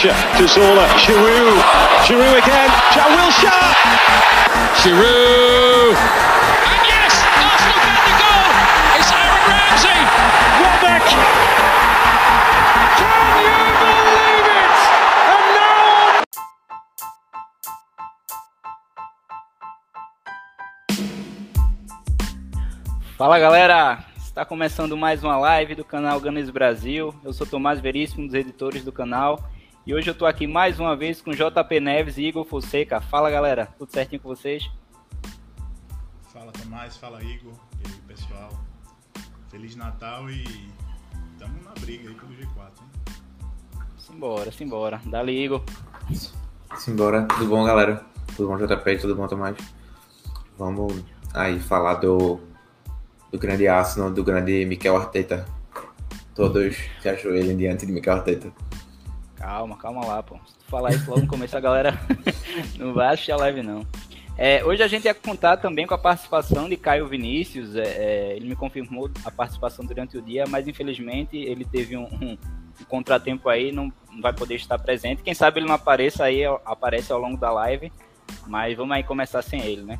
Jack Wilshere to Zola. Giroud. Giroud again. Jack Wilshere. Giroud. And yes, Arsenal get the goal. It's Aaron Ramsey. Welbeck. Can you believe it? And now Fala galera, está começando mais uma live do canal Games Brasil. Eu sou Tomás Veríssimo, um dos editores do canal. E hoje eu estou aqui mais uma vez com JP Neves e Igor Fonseca. Fala galera, tudo certinho com vocês? Fala Tomás, fala Igor, e aí pessoal. Feliz Natal e estamos na briga aí pelo G4, hein? Simbora, simbora. Dali Igor. Simbora, tudo bom galera? Tudo bom JP, tudo bom Tomás? Vamos aí falar do, do grande Arsenal, do grande Mikel Arteta. Todos se ajoelhem diante de Mikel Arteta. Calma, calma lá, pô. Se tu falar isso logo no começo, a galera não vai assistir a live, não. É, hoje a gente ia contar também com a participação de Caio Vinícius. É, é, ele me confirmou a participação durante o dia, mas infelizmente ele teve um, um- contratempo aí, não, não vai poder estar presente. Quem sabe ele não apareça aí, aparece ao longo da live, mas vamos aí começar sem ele, né?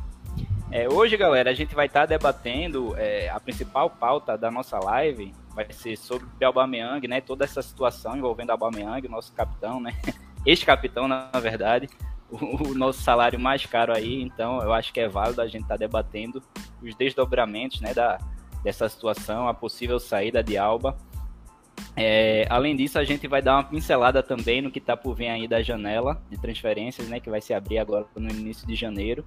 É, hoje, galera, a gente vai estar debatendo é, a principal pauta da nossa live vai ser sobre o né? Toda essa situação envolvendo o Aubameyang, nosso capitão, né? Ex-capitão, na verdade, o, o nosso salário mais caro aí. Então, eu acho que é válido a gente estar debatendo os desdobramentos, né? Da, dessa situação, a possível saída de Alba. É, além disso, a gente vai dar uma pincelada também no que está por vir aí da janela de transferências, né? Que vai se abrir agora no início de janeiro.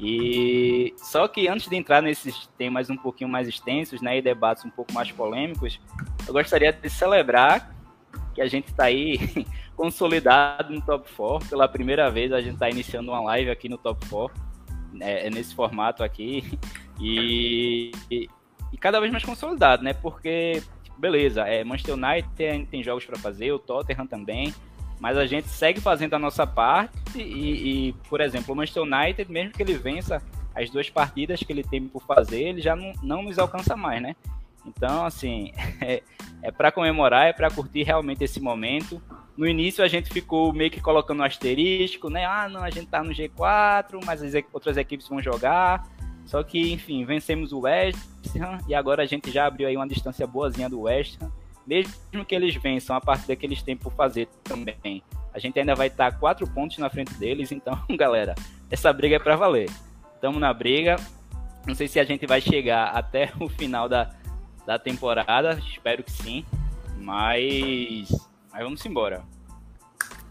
E só que antes de entrar nesses temas um pouquinho mais extensos, né, e debates um pouco mais polêmicos, eu gostaria de celebrar que a gente está aí consolidado no Top 4. Pela primeira vez a gente está iniciando uma live aqui no Top 4, é, é nesse formato aqui, e, e, cada vez mais consolidado, né? Porque, beleza, é, Manchester United tem, tem jogos para fazer, o Tottenham também, mas a gente segue fazendo a nossa parte e, e, por exemplo, o Manchester United, mesmo que ele vença as duas partidas que ele tem por fazer, ele já não, não nos alcança mais, né? Então, assim, é, é para comemorar, é para curtir realmente esse momento. No início a gente ficou meio que colocando um asterisco, né? Ah, não, a gente tá no G4, mas as outras equipes vão jogar. Só que, enfim, vencemos o West Ham e agora a gente já abriu aí uma distância boazinha do West Ham mesmo que eles vençam a partida que eles têm por fazer também, a gente ainda vai estar quatro pontos na frente deles. Então, galera, essa briga é para valer. Estamos na briga. Não sei se a gente vai chegar até o final da, da temporada. Espero que sim. Mas, mas vamos embora.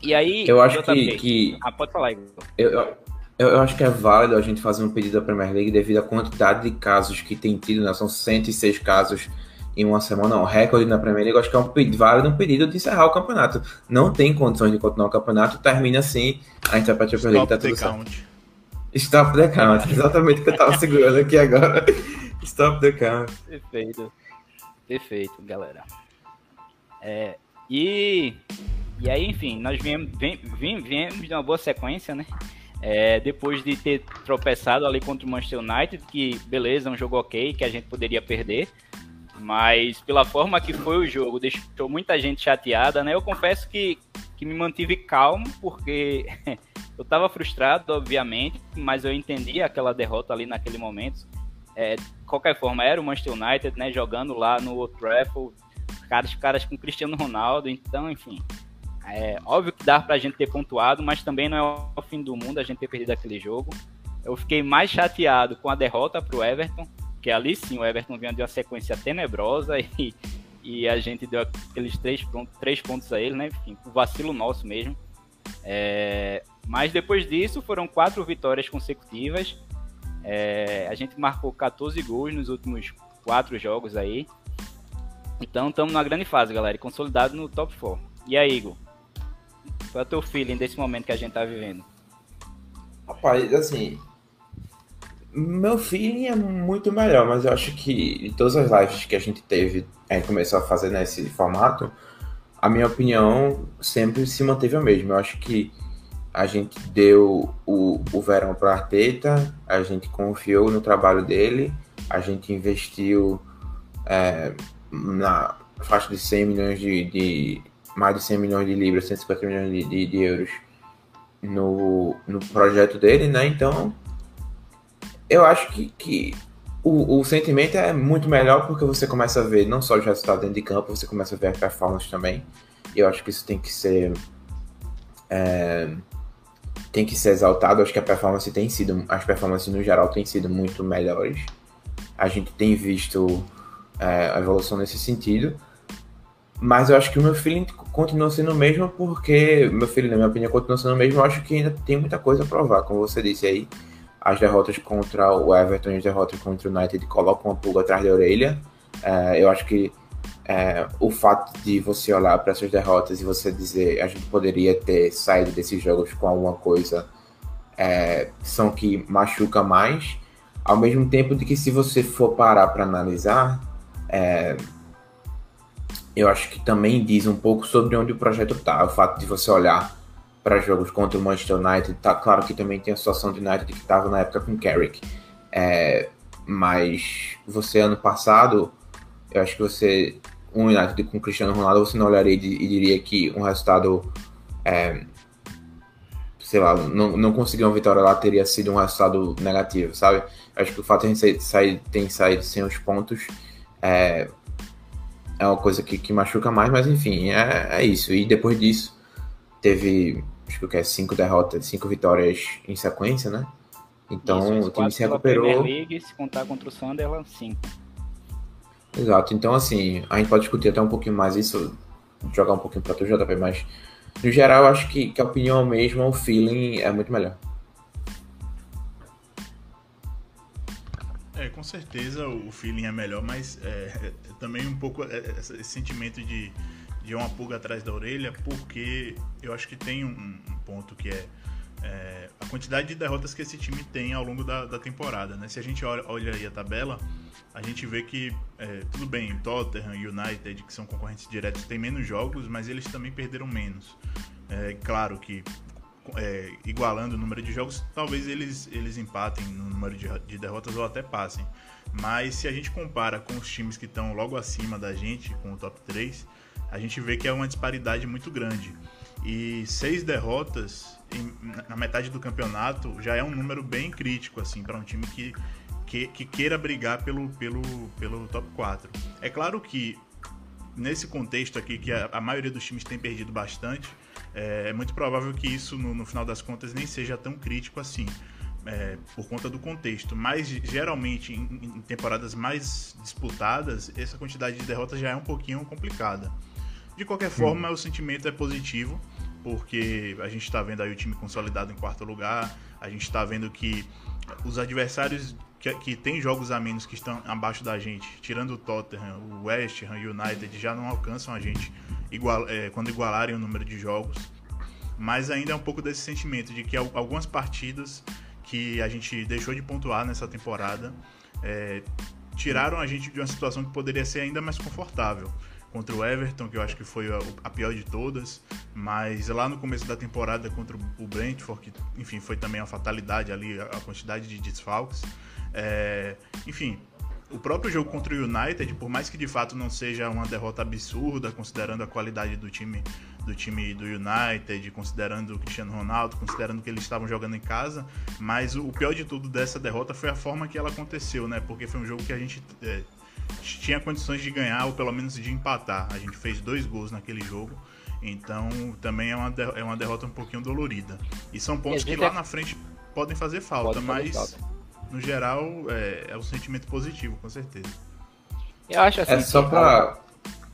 E aí, Eu acho que, que Ah, pode falar, Igor. eu, eu, eu acho que é válido a gente fazer um pedido da Premier League devido à quantidade de casos que tem tido, né? São 106 casos em uma semana, não, recorde na Premier League, acho que é um pedido, válido um pedido de encerrar o campeonato. Não tem condições de continuar o campeonato, termina assim, a gente vai pra Champions League, tá tudo certo. count. Stop the count, exatamente o que eu tava segurando aqui agora. Stop the count. Perfeito. Perfeito, galera. É, e, e aí, enfim, nós viemos, vem- vem- viemos de uma boa sequência, né? É, depois de ter tropeçado ali contra o Manchester United, que beleza, é um jogo ok, que a gente poderia perder. Mas pela forma que foi o jogo, deixou muita gente chateada, né? Eu confesso que, que me mantive calmo, porque eu tava frustrado, obviamente, mas eu entendi aquela derrota ali naquele momento. É, de qualquer forma, era o Manchester United, né? Jogando lá no Old Trafford, caras, caras com Cristiano Ronaldo, então, enfim. É óbvio que dá pra gente ter pontuado, mas também não é o fim do mundo a gente ter perdido aquele jogo. Eu fiquei mais chateado com a derrota pro Everton, que ali sim o Everton vinha de uma sequência tenebrosa e, e a gente deu aqueles três, pron- três pontos a ele, né? Enfim, o vacilo nosso mesmo. É, mas depois disso foram quatro vitórias consecutivas. É, a gente marcou 14 gols nos últimos quatro jogos aí. Então estamos numa grande fase, galera, consolidado no top 4. E aí, Igor? Qual é o teu feeling desse momento que a gente tá vivendo? Rapaz, assim. Meu feeling é muito melhor, mas eu acho que de todas as lives que a gente teve, a começou a fazer nesse formato, a minha opinião sempre se manteve a mesma. Eu acho que a gente deu o, o verão para Arteta, a gente confiou no trabalho dele, a gente investiu é, na faixa de 100 milhões de, de mais de 100 milhões de libras, 150 milhões de, de, de euros no, no projeto dele, né? Então, eu acho que, que o, o sentimento é muito melhor porque você começa a ver não só os resultados dentro de campo, você começa a ver a performance também. Eu acho que isso tem que ser. É, tem que ser exaltado. Acho que a performance tem sido. As performances no geral têm sido muito melhores. A gente tem visto é, a evolução nesse sentido. Mas eu acho que o meu feeling continua sendo o mesmo, porque meu feeling, na minha opinião, continua sendo o mesmo. Eu acho que ainda tem muita coisa a provar, como você disse aí. As derrotas contra o Everton e as derrotas contra o United colocam uma pulga atrás da orelha. É, eu acho que é, o fato de você olhar para essas derrotas e você dizer a gente poderia ter saído desses jogos com alguma coisa é, são que machuca mais, ao mesmo tempo de que se você for parar para analisar, é, eu acho que também diz um pouco sobre onde o projeto está. O fato de você olhar para jogos contra o Manchester United, tá claro que também tem a situação do United que estava na época com Carrick. É, mas você ano passado, eu acho que você um United com Cristiano Ronaldo, você não olharia e, e diria que um resultado é, sei lá, não, não conseguir uma vitória lá teria sido um resultado negativo, sabe? Acho que o fato de a gente sair, ter saído sem os pontos é, é uma coisa que, que machuca mais, mas enfim, é, é isso. E depois disso, teve, acho que é cinco derrotas, cinco vitórias em sequência, né? Então isso, o time se recuperou. League, se contar contra o Sunderland, cinco. Exato, então assim, a gente pode discutir até um pouquinho mais isso, jogar um pouquinho para o JP, mas no geral eu acho que, que a opinião mesmo, o feeling é muito melhor. É, com certeza o feeling é melhor, mas é, é também um pouco é, é, esse sentimento de, de uma pulga atrás da orelha, porque eu acho que tem um, um ponto que é, é, a quantidade de derrotas que esse time tem ao longo da, da temporada. Né? Se a gente olha, olha aí a tabela, a gente vê que, é, tudo bem, Tottenham e United, que são concorrentes diretos, têm menos jogos, mas eles também perderam menos. É claro que é, igualando o número de jogos, talvez eles, eles empatem no número de, de, derrotas ou até passem. Mas se a gente compara com os times que estão logo acima da gente, com o top 3, a gente vê que é uma disparidade muito grande. E seis derrotas em, na metade do campeonato já é um número bem crítico assim para um time que, que, que queira brigar pelo, pelo, pelo top 4. É claro que nesse contexto aqui que a, a maioria dos times tem perdido bastante, é, é muito provável que isso, no, no, final das contas, nem seja tão crítico assim, é, por conta do contexto. Mas, geralmente, em, em, temporadas mais disputadas, essa quantidade de derrotas já é um pouquinho complicada. De qualquer forma, o sentimento é positivo, porque a gente está vendo aí o time consolidado em quarto lugar, a gente está vendo que os adversários que, que tem jogos a menos que estão abaixo da gente, tirando o Tottenham, o West Ham e o United, já não alcançam a gente igual, é, quando igualarem o número de jogos. Mas ainda é um pouco desse sentimento de que algumas partidas que a gente deixou de pontuar nessa temporada é, tiraram a gente de uma situação que poderia ser ainda mais confortável. Contra o Everton, que eu acho que foi a, a pior de todas, mas lá no começo da temporada contra o Brentford, que enfim foi também uma fatalidade ali, a quantidade de desfalques. É, enfim, o próprio jogo contra o United, por mais que de fato não seja uma derrota absurda, considerando a qualidade do time do time do United, considerando o Cristiano Ronaldo, considerando que eles estavam jogando em casa, mas o pior de tudo dessa derrota foi a forma que ela aconteceu, né? Porque foi um jogo que a gente é, tinha condições de ganhar ou pelo menos de empatar. A gente fez dois gols naquele jogo. Então também é uma, é uma derrota um pouquinho dolorida. E são pontos que lá na frente podem fazer falta, Pode mas falta no geral, é, é um sentimento positivo, com certeza. Eu acho assim. É só pra.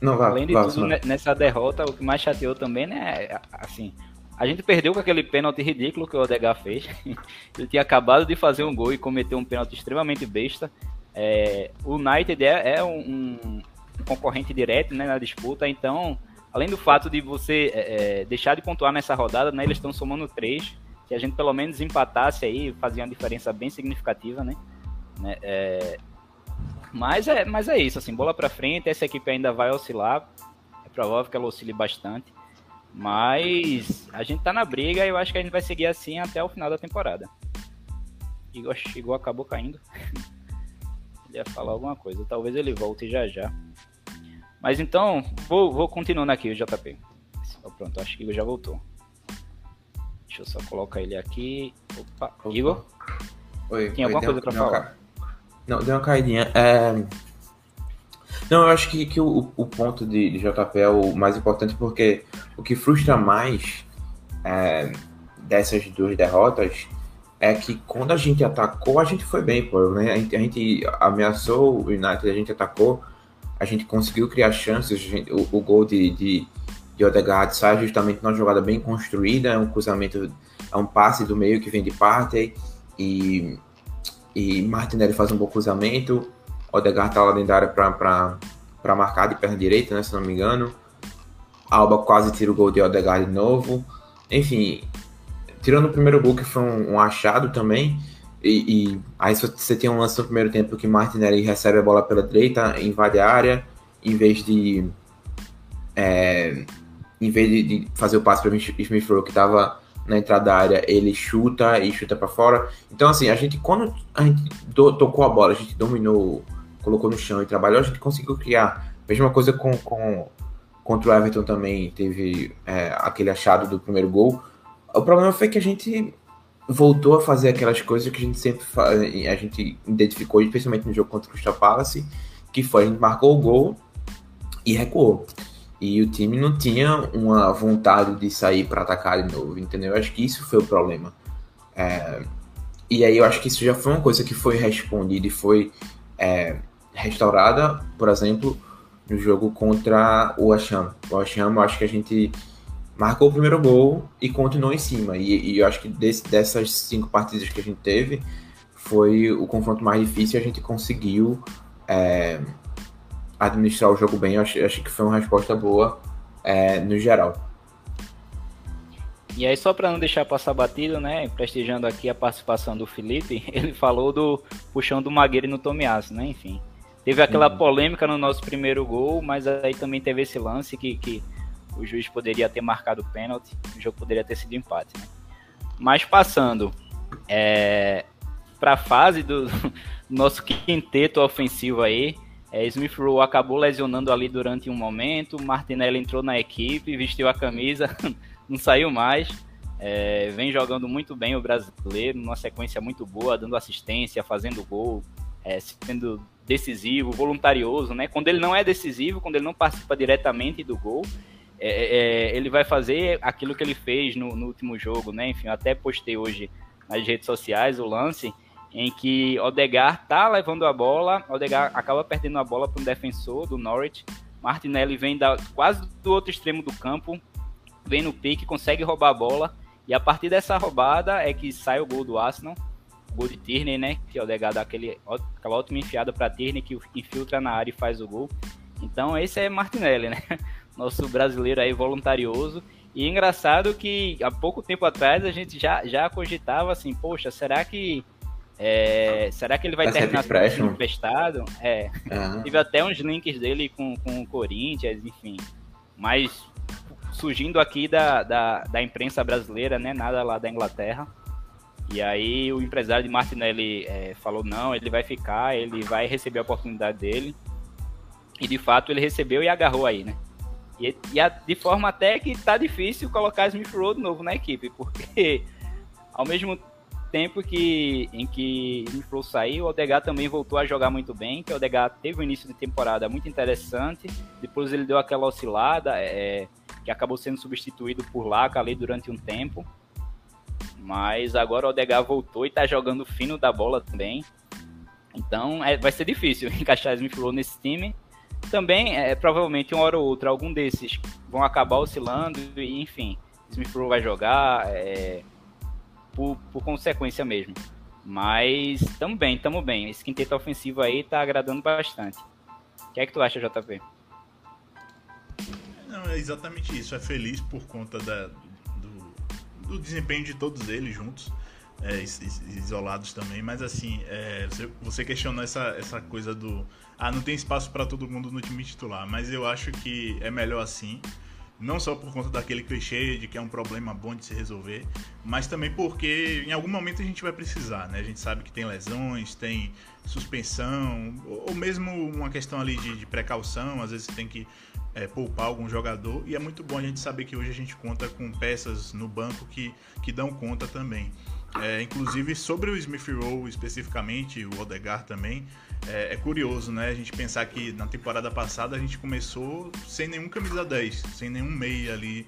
Não, vai, além de vai, tudo, vai. nessa derrota, o que mais chateou também, né? É, assim, a gente perdeu com aquele pênalti ridículo que o Odegaard fez. Ele tinha acabado de fazer um gol e cometeu um pênalti extremamente besta. É, o United é, é um, um, concorrente direto né, na disputa, então, além do fato de você é, é deixar de pontuar nessa rodada, né, eles estão somando três se a gente pelo menos empatasse aí, fazia uma diferença bem significativa, né? né? É... Mas, é, mas é isso, assim, bola para frente, essa equipe ainda vai oscilar, é provável que ela oscile bastante, mas a gente tá na briga e eu acho que a gente vai seguir assim até o final da temporada. Igor chegou, acabou caindo. ele ia falar alguma coisa, talvez ele volte já já. Mas então, vou, vou continuando aqui o JP. Pronto, acho que Igor já voltou. Deixa eu só colocar ele aqui. Opa, Opa. Igor? Oi. Tem alguma coisa para falar? Não, deu uma caidinha. É... Não, eu acho que, que o, o ponto de, de JP é o mais importante porque o que frustra mais é, dessas duas derrotas é que quando a gente atacou, a gente foi bem, pô. Né? A, gente, a gente ameaçou o United, a gente atacou, a gente conseguiu criar chances. Gente, o, o, gol de, de, de Odegaard sai justamente numa jogada bem construída, é um cruzamento, é um passe do meio que vem de parte e, e Martinelli faz um bom cruzamento. Odegaard tá lá dentro da área para marcar de perna direita, né, se não me engano. Alba quase tira o gol de Odegaard de novo. Enfim, tirando o primeiro gol, que foi um, um achado também, e, e, aí você tem um lance no primeiro tempo que Martinelli recebe a bola pela direita, invade a área, em vez de é, em vez de, de, fazer o passe para Smith Rowe que estava na entrada da área, ele chuta e chuta para fora. Então assim, a gente quando a gente do, tocou a bola, a gente dominou, colocou no chão e trabalhou, a gente conseguiu criar. Mesma coisa com, com contra o Everton também teve é, aquele achado do primeiro gol o problema foi que a gente voltou a fazer aquelas coisas que a gente sempre faz, a gente identificou, especialmente no jogo contra o Crystal Palace, que foi a gente marcou o gol e recuou. E o time não tinha uma vontade de sair para atacar de novo, entendeu? Eu acho que isso foi o problema. É, e aí eu acho que isso já foi uma coisa que foi respondida e foi é, restaurada, por exemplo, no jogo contra o Asham. O Asham, eu acho que a gente marcou o primeiro gol e continuou em cima. E, e eu acho que desse, dessas cinco partidas que a gente teve, foi o confronto mais difícil e a gente conseguiu é, administrar o jogo bem. Eu acho, acho que foi uma resposta boa é, no geral. E aí, só para não deixar passar batido, né, prestigiando aqui a participação do Felipe, ele falou do puxão do Maguire no Tomiasso, né, enfim. Teve aquela uhum. polêmica no nosso primeiro gol, mas aí também teve esse lance que, que o juiz poderia ter marcado o pênalti, o jogo poderia ter sido empate. Né? Mas passando é, para a fase do, nosso quinteto ofensivo aí, é, Smith Rowe acabou lesionando ali durante um momento, Martinelli entrou na equipe, vestiu a camisa, não saiu mais. É, vem jogando muito bem o brasileiro, numa sequência muito boa, dando assistência, fazendo gol, é, sendo decisivo, voluntarioso, né? Quando ele não é decisivo, quando ele não participa diretamente do gol, é, é, é, ele vai fazer aquilo que ele fez no, no, último jogo, né? Enfim, até postei hoje nas redes sociais o lance em que Odegar tá levando a bola, Odegar acaba perdendo a bola para um defensor do Norwich, Martinelli vem da, quase do outro extremo do campo, vem no pique, consegue roubar a bola, e a partir dessa roubada é que sai o gol do Arsenal, o gol de Tierney, né? Que Odegar dá aquele, aquela ótima enfiada para Tierney que infiltra na área e faz o gol. Então esse é Martinelli, né? Nosso brasileiro aí voluntarioso. E engraçado que há pouco tempo atrás a gente já, já cogitava assim, poxa, será que é, será que ele vai, vai terminar sendo emprestado? É. Uhum. Tive até uns links dele com, com o Corinthians, enfim. Mas surgindo aqui da, da, da imprensa brasileira, né? Nada lá da Inglaterra. E aí o empresário de Martinelli é, falou, não, ele vai ficar, ele vai receber a oportunidade dele. E de fato ele recebeu e agarrou aí, né? E, e a, de forma até que tá difícil colocar Smith Rowe de novo na equipe, porque ao mesmo tempo que em que Smith Rowe saiu, o Odegaard também voltou a jogar muito bem, que o Odegaard teve um início de temporada muito interessante, depois ele deu aquela oscilada, é, que acabou sendo substituído por Laca ali durante um tempo, mas agora o Odegaard voltou e tá jogando fino da bola também, então é, vai ser difícil encaixar Smith Rowe nesse time, também, é, provavelmente, uma hora ou outra, algum desses vão acabar oscilando e, enfim, Smith Rowe vai jogar é, por, por consequência mesmo. Mas estamos bem, estamos bem. Esse quinteto ofensivo aí tá agradando bastante. O que é que tu acha, JP? Não, é exatamente isso. É feliz por conta da, do, do desempenho de todos eles juntos. É, isolados também, mas assim, é, você, você questionou essa, essa coisa do ah, não tem espaço para todo mundo no time titular, mas eu acho que é melhor assim. não só por conta daquele clichê de que é um problema bom de se resolver, mas também porque em algum momento a gente vai precisar, né? A gente sabe que tem lesões, tem suspensão, ou mesmo uma questão ali de, de precaução, às vezes tem que é, poupar algum jogador, e é muito bom a gente saber que hoje a gente conta com peças no banco que, que dão conta também. É, inclusive sobre o Smith Rowe especificamente, o Odegar também, é, é, curioso, né? A gente pensar que na temporada passada a gente começou sem nenhum camisa 10, sem nenhum meia ali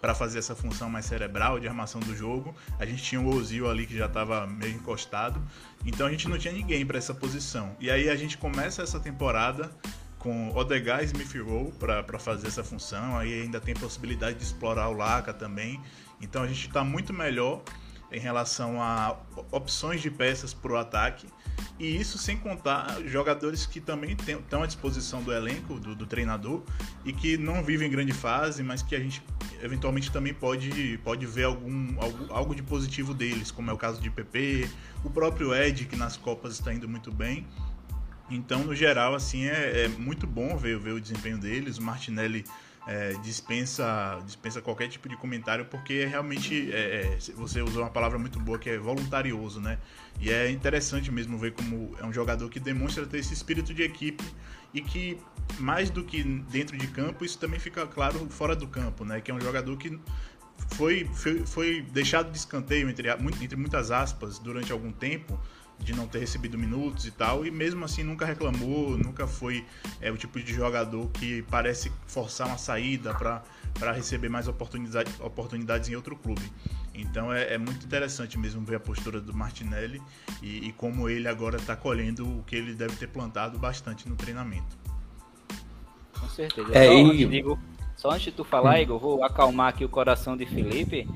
para fazer essa função mais cerebral de armação do jogo. A gente tinha o Ozil ali que já estava meio encostado, então a gente não tinha ninguém para essa posição. E aí a gente começa essa temporada com Odegaard e Smith Rowe para fazer essa função. Aí ainda tem possibilidade de explorar o Laca também. Então a gente está muito melhor em relação a opções de peças para o ataque. E isso sem contar jogadores que também estão à disposição do elenco, do, do, treinador, e que não vivem grande fase, mas que a gente eventualmente também pode, pode ver algum, algo, algo de positivo deles, como é o caso de PP, o próprio Ed, que nas Copas está indo muito bem. Então, no geral, assim, é, é muito bom ver, ver o desempenho deles. O Martinelli é, dispensa, dispensa qualquer tipo de comentário, porque realmente é, é, você usou uma palavra muito boa que é voluntarioso, né? E é interessante mesmo ver como é um jogador que demonstra ter esse espírito de equipe e que, mais do que dentro de campo, isso também fica claro fora do campo, né? Que é um jogador que foi, foi, foi deixado de escanteio, entre, entre muitas aspas, durante algum tempo de não ter recebido minutos e tal, e mesmo assim nunca reclamou, nunca foi é, o tipo de jogador que parece forçar uma saída para receber mais oportunidade, oportunidades em outro clube. Então é, é, muito interessante mesmo ver a postura do Martinelli e, e como ele agora está colhendo o que ele deve ter plantado bastante no treinamento. Com certeza. É, só, e... antes, só antes de tu falar, hum. Igor, vou acalmar aqui o coração de Felipe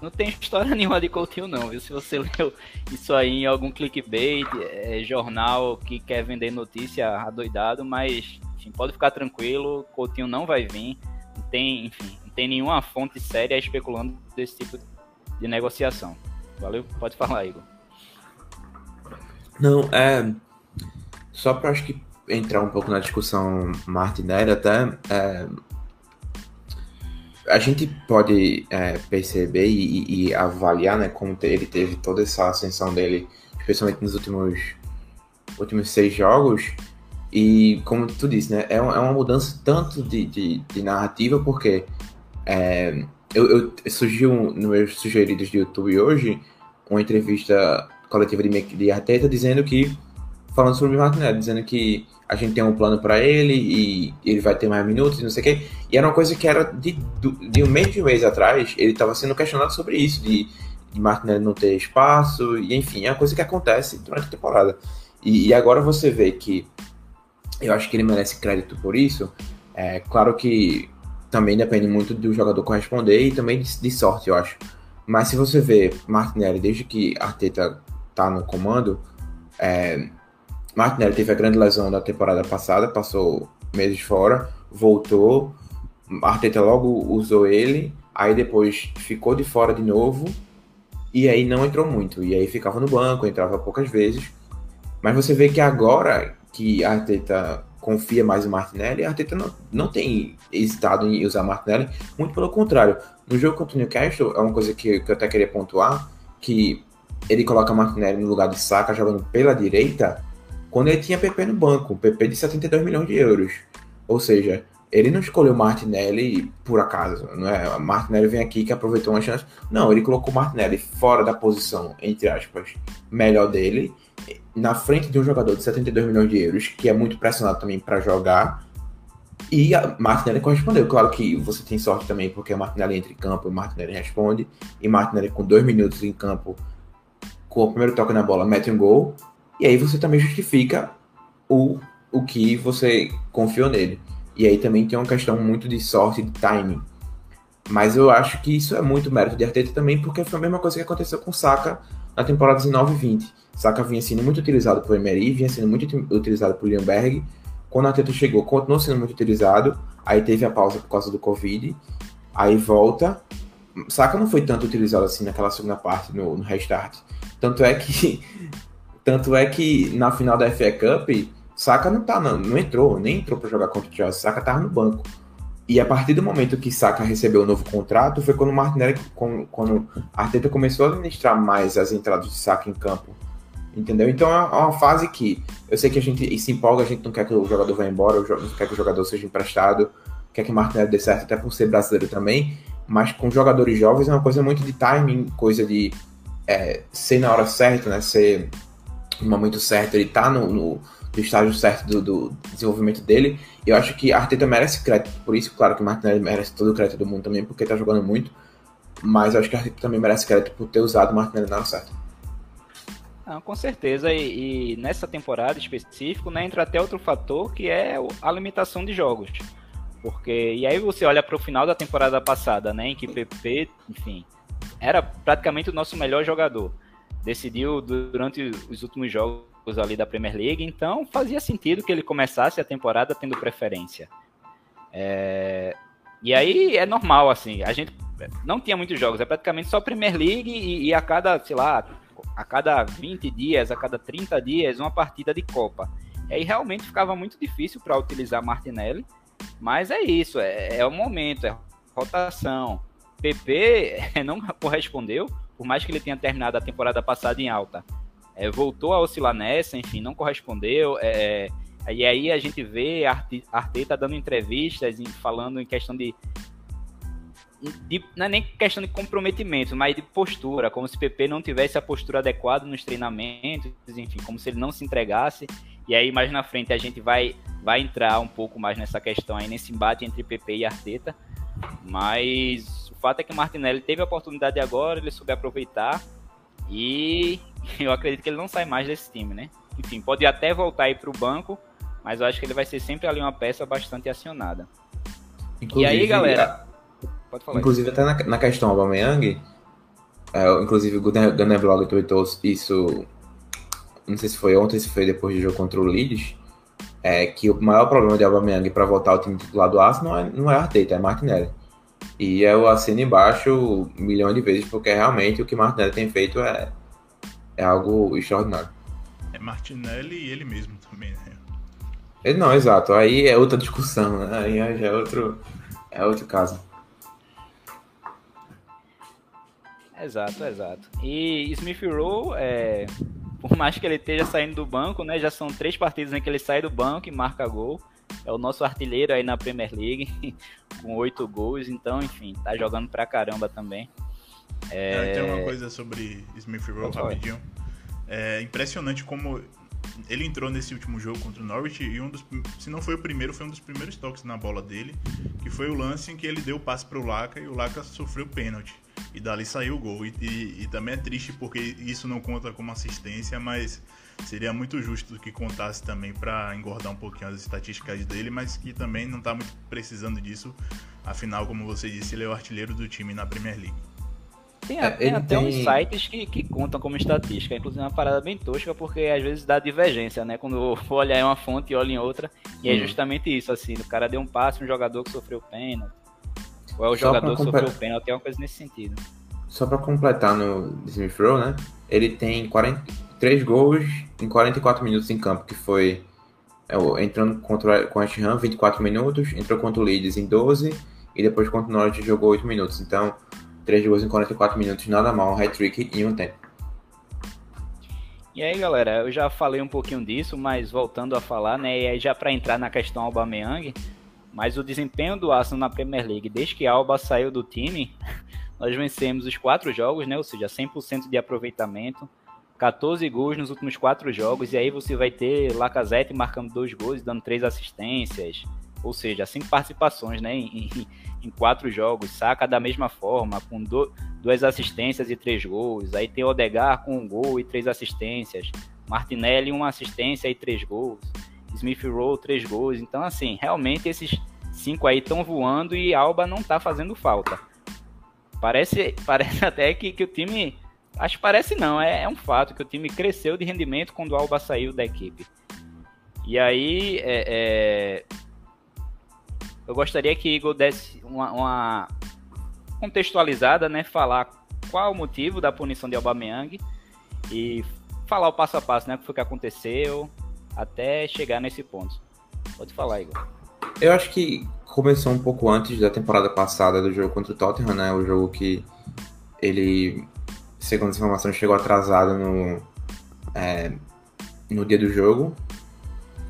não tem história nenhuma de Coutinho não, viu? Se você leu isso aí em algum clickbait, é, jornal que quer vender notícia adoidado, mas enfim, pode ficar tranquilo, Coutinho não vai vir, não tem, enfim, não tem nenhuma fonte séria especulando desse tipo de negociação. Valeu? Pode falar, Igor. Não, é só para acho que entrar um pouco na discussão Martinelli até é, a gente pode é, perceber e, e, avaliar né, como ele teve toda essa ascensão dele, especialmente nos últimos, últimos seis jogos. E como tu disse, né, é, é uma mudança tanto de, de, de narrativa, porque é, eu, eu surgiu nos meus sugeridos de YouTube hoje uma entrevista coletiva de, de Arteta dizendo que, falando sobre o Martinelli, dizendo que a gente tem um plano para ele e ele vai ter mais minutos e não sei o quê. E era uma coisa que era de, de um mês de um mês atrás, ele estava sendo questionado sobre isso, de, de Martinelli não ter espaço, e enfim, é uma coisa que acontece durante a temporada. E, e, agora você vê que eu acho que ele merece crédito por isso. É claro que também depende muito do jogador corresponder e também de, de sorte, eu acho. Mas se você vê Martinelli desde que Arteta tá no comando, é, Martinelli teve a grande lesão da temporada passada, passou meses fora, voltou. Arteta logo usou ele, aí depois ficou de fora de novo e aí não entrou muito. E aí ficava no banco, entrava poucas vezes. Mas você vê que agora que Arteta confia mais em Martinelli, Arteta não, não tem hesitado em usar Martinelli, muito pelo contrário. No jogo contra o Newcastle, é uma coisa que, que eu até queria pontuar, que ele coloca Martinelli no lugar de Saka jogando pela direita, quando ele tinha PP no banco, PP de 72 milhões de euros. Ou seja, ele não escolheu Martinelli por acaso, não é? Martinelli vem aqui que aproveitou uma chance. Não, ele colocou Martinelli fora da posição, entre aspas, melhor dele, na frente de um jogador de 72 milhões de euros, que é muito pressionado também para jogar. E Martinelli correspondeu. Claro que você tem sorte também, porque o Martinelli entra em campo Martinelli responde. E Martinelli, com dois minutos em campo, com o primeiro toque na bola, mete um gol. E aí você também justifica o, o que você confiou nele. E aí também tem uma questão muito de sorte, de timing. Mas eu acho que isso é muito mérito de Arteta também, porque foi a mesma coisa que aconteceu com Saka na temporada 19 e 20. Saka vinha sendo muito utilizado por Emery, vinha sendo muito utilizado por Lianberg. Quando Arteta chegou, continuou sendo muito utilizado. Aí teve a pausa por causa do Covid. Aí volta. Saka não foi tanto utilizado assim naquela segunda parte, no, no restart. Tanto é que tanto é que na final da FA Cup, Saka não, tá, não, não entrou, nem entrou para jogar contra o Chelsea. Saka tava no banco. E a partir do momento que Saka recebeu o novo contrato, foi quando o Martinelli, quando a Arteta começou a administrar mais as entradas de Saka em campo. Entendeu? Então é uma fase que eu sei que a gente se empolga, a gente não quer que o jogador vá embora, não quer que o jogador seja emprestado, quer que o Martinelli dê certo, até por ser brasileiro também. Mas com jogadores jovens é uma coisa muito de timing, coisa de é, ser na hora certa, né? Ser no momento certo, ele tá no, no, no estágio certo do, do, desenvolvimento dele. Eu acho que a Arteta merece crédito, por isso, claro que o Martinelli merece todo o crédito do mundo também, porque tá jogando muito. Mas eu acho que Arteta também merece crédito por ter usado o Martinelli na hora certa. Não, com certeza, e, e, nessa temporada específico, né, entra até outro fator que é a limitação de jogos. Porque, e aí você olha para o final da temporada passada, né, em que PP, enfim, era praticamente o nosso melhor jogador. Decidiu durante os últimos jogos ali da Premier League, então fazia sentido que ele começasse a temporada tendo preferência. É... E aí é normal, assim, a gente não tinha muitos jogos, é praticamente só Premier League e, e a cada, sei lá, a cada 20 dias, a cada 30 dias, uma partida de Copa. E aí realmente ficava muito difícil para utilizar Martinelli, mas é isso, é, é o momento, é rotação. PP não correspondeu, por mais que ele tenha terminado a temporada passada em alta. É, voltou a oscilar nessa, enfim, não correspondeu. É, e aí a gente vê Arteta dando entrevistas, falando em questão de de, não é nem questão de comprometimento, mas de postura, como se PP não tivesse a postura adequada nos treinamentos, enfim, como se ele não se entregasse. E aí mais na frente a gente vai vai entrar um pouco mais nessa questão aí nesse embate entre PP e Arteta. Mas fato é que o Martinelli teve a oportunidade agora, ele soube aproveitar e eu acredito que ele não sai mais desse time, né? Enfim, pode até voltar aí para o banco, mas eu acho que ele vai ser sempre ali uma peça bastante acionada. Inclusive, e aí, galera, Pode falar. Inclusive, até na, na questão Aubameyang, é, inclusive o Gunnar Blog tweetou isso, não sei se foi ontem, se foi depois do jogo contra o Leeds, é que o maior problema de Aubameyang para voltar ao time titular do Arsenal não é, não é Arteta, é Martinelli. E eu assino embaixo um milhão de vezes, porque realmente o que Martinelli tem feito é, é algo extraordinário. É Martinelli e ele mesmo também, né? Ele, não, exato. Aí é outra discussão, né? Aí já é outro, é outro caso. Exato, exato. E Smith Rowe, é, por mais que ele esteja saindo do banco, né, já são três partidas em que ele sai do banco e marca gol. É o nosso artilheiro aí na Premier League, com oito gols. Então, enfim, tá jogando pra caramba também. É... Tem uma coisa sobre Smith Rowe rapidinho. É impressionante como ele entrou nesse último jogo contra o Norwich e um dos, se não foi o primeiro, foi um dos primeiros toques na bola dele, que foi o lance em que ele deu o passe para o Laca e o Laca sofreu pênalti. E dali saiu o gol. E, e, e, também é triste porque isso não conta como assistência, mas seria muito justo que contasse também para engordar um pouquinho as estatísticas dele, mas que também não está muito precisando disso. Afinal, como você disse, ele é o artilheiro do time na Premier League. Tem, é, tem até tem... uns sites que, que contam como estatística, inclusive é uma parada bem tosca, porque às vezes dá divergência, né? Quando olhar em uma fonte e olho em outra, e é hum. justamente isso, assim, o cara deu um passe, um jogador que sofreu pênalti, ou é o jogador que sofreu pênalti, é uma coisa nesse sentido. Só pra completar no Smith Rowe, né? Ele tem 43 gols em 44 minutos em campo, que foi é, entrando contra o West Ham 24 minutos, entrou contra o Leeds em 12 e depois contra o Norwich jogou 8 minutos. Então, 3 gols em 44 minutos, nada mal, um hat-trick em um tempo. E aí, galera, eu já falei um pouquinho disso, mas voltando a falar, né, e aí já para entrar na questão Aubameyang, mas o desempenho do Arsenal na Premier League, desde que Alba saiu do time, nós vencemos os quatro jogos, né, ou seja, 100% de aproveitamento, 14 gols nos últimos quatro jogos, e aí você vai ter Lacazette marcando dois gols e dando três assistências, ou seja, cinco participações né, em, em quatro jogos, saca da mesma forma, com do, duas assistências e três gols. Aí tem Odegar com um gol e três assistências. Martinelli, uma assistência e três gols. Smith Rowe, três gols. Então, assim, realmente esses cinco aí estão voando e Alba não tá fazendo falta. Parece, parece até que, que o time. Acho que parece não, é, é um fato que o time cresceu de rendimento quando o Alba saiu da equipe. E aí, é, é, eu gostaria que Igor desse uma, uma contextualizada, né? Falar qual o motivo da punição de Aubameyang e falar o passo a passo, né? O que foi que aconteceu até chegar nesse ponto. Pode falar, Igor. Eu acho que começou um pouco antes da temporada passada do jogo contra o Tottenham, né? O jogo que ele, segundo as informações, chegou atrasado no, é, no dia do jogo.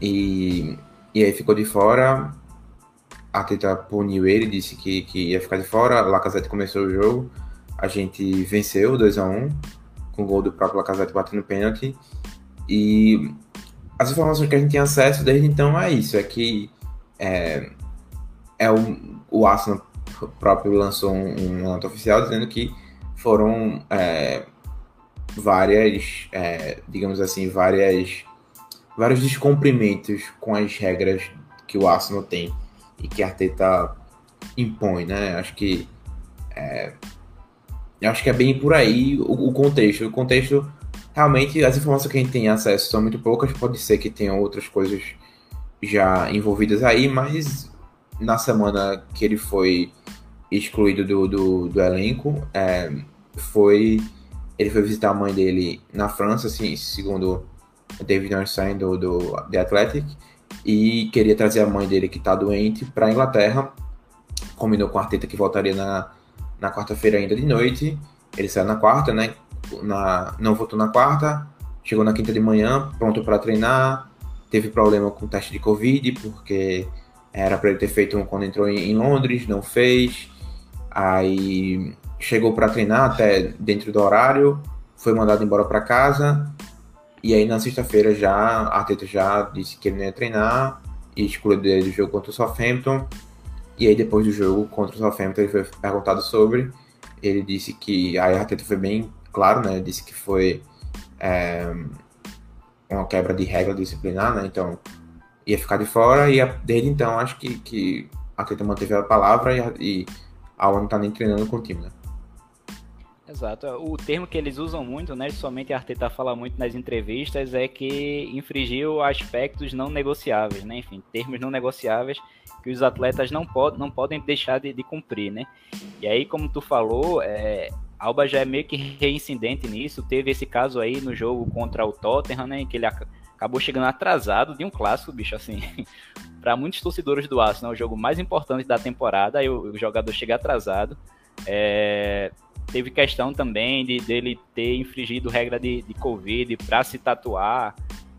E, e aí ficou de fora. A Teta puniu ele, disse que, que ia ficar de fora. Lacazette começou o jogo. A gente venceu 2 a 1 com o gol do próprio Lacazette batendo pênalti. E as informações que a gente tem acesso desde então é isso, é que é, é o, o Arsenal próprio lançou um, um nota oficial dizendo que foram é, várias, é, digamos assim, várias vários descumprimentos com as regras que o Arsenal tem e que a Arteta impõe, né? Acho que é, acho que é bem por aí o, o, contexto. O contexto realmente as informações que a gente tem acesso são muito poucas. Pode ser que tenha outras coisas já envolvidas aí, mas na semana que ele foi excluído do, do, do elenco, é, foi ele foi visitar a mãe dele na França, assim, segundo David Ornstein do, do The Athletic, e queria trazer a mãe dele que está doente para a Inglaterra. Combinou com a Arteta que voltaria na, na quarta-feira ainda de noite. Ele saiu na quarta, né? Na, não voltou na quarta, chegou na quinta de manhã, pronto para treinar. Teve problema com o teste de Covid, porque era para ele ter feito um quando entrou em, em Londres, não fez. Aí chegou para treinar até dentro do horário, foi mandado embora para casa. E aí na sexta-feira já Arteta já disse que ele não ia treinar e excluiu dele do jogo contra o Southampton. E aí depois do jogo contra o Southampton ele foi perguntado sobre, ele disse que aí a Arteta foi bem claro, né? Disse que foi é, uma quebra de regra disciplinar, né? Então ia ficar de fora e desde então acho que, que Arteta manteve a palavra e, e a ONU tá nem treinando com o time, né? Exato. O termo que eles usam muito, né, somente a Arteta fala muito nas entrevistas, é que infringiu aspectos não negociáveis, né? Enfim, termos não negociáveis que os atletas não, pod não podem deixar de, de cumprir, né? E aí, como tu falou, é, Alba já é meio que reincidente nisso. Teve esse caso aí no jogo contra o Tottenham, né? Que ele acabou chegando atrasado de um clássico, bicho, assim. para muitos torcedores do Arsenal, o jogo mais importante da temporada, aí o, o jogador chega atrasado. É, teve questão também de dele ter infringido regra de, de Covid para se tatuar.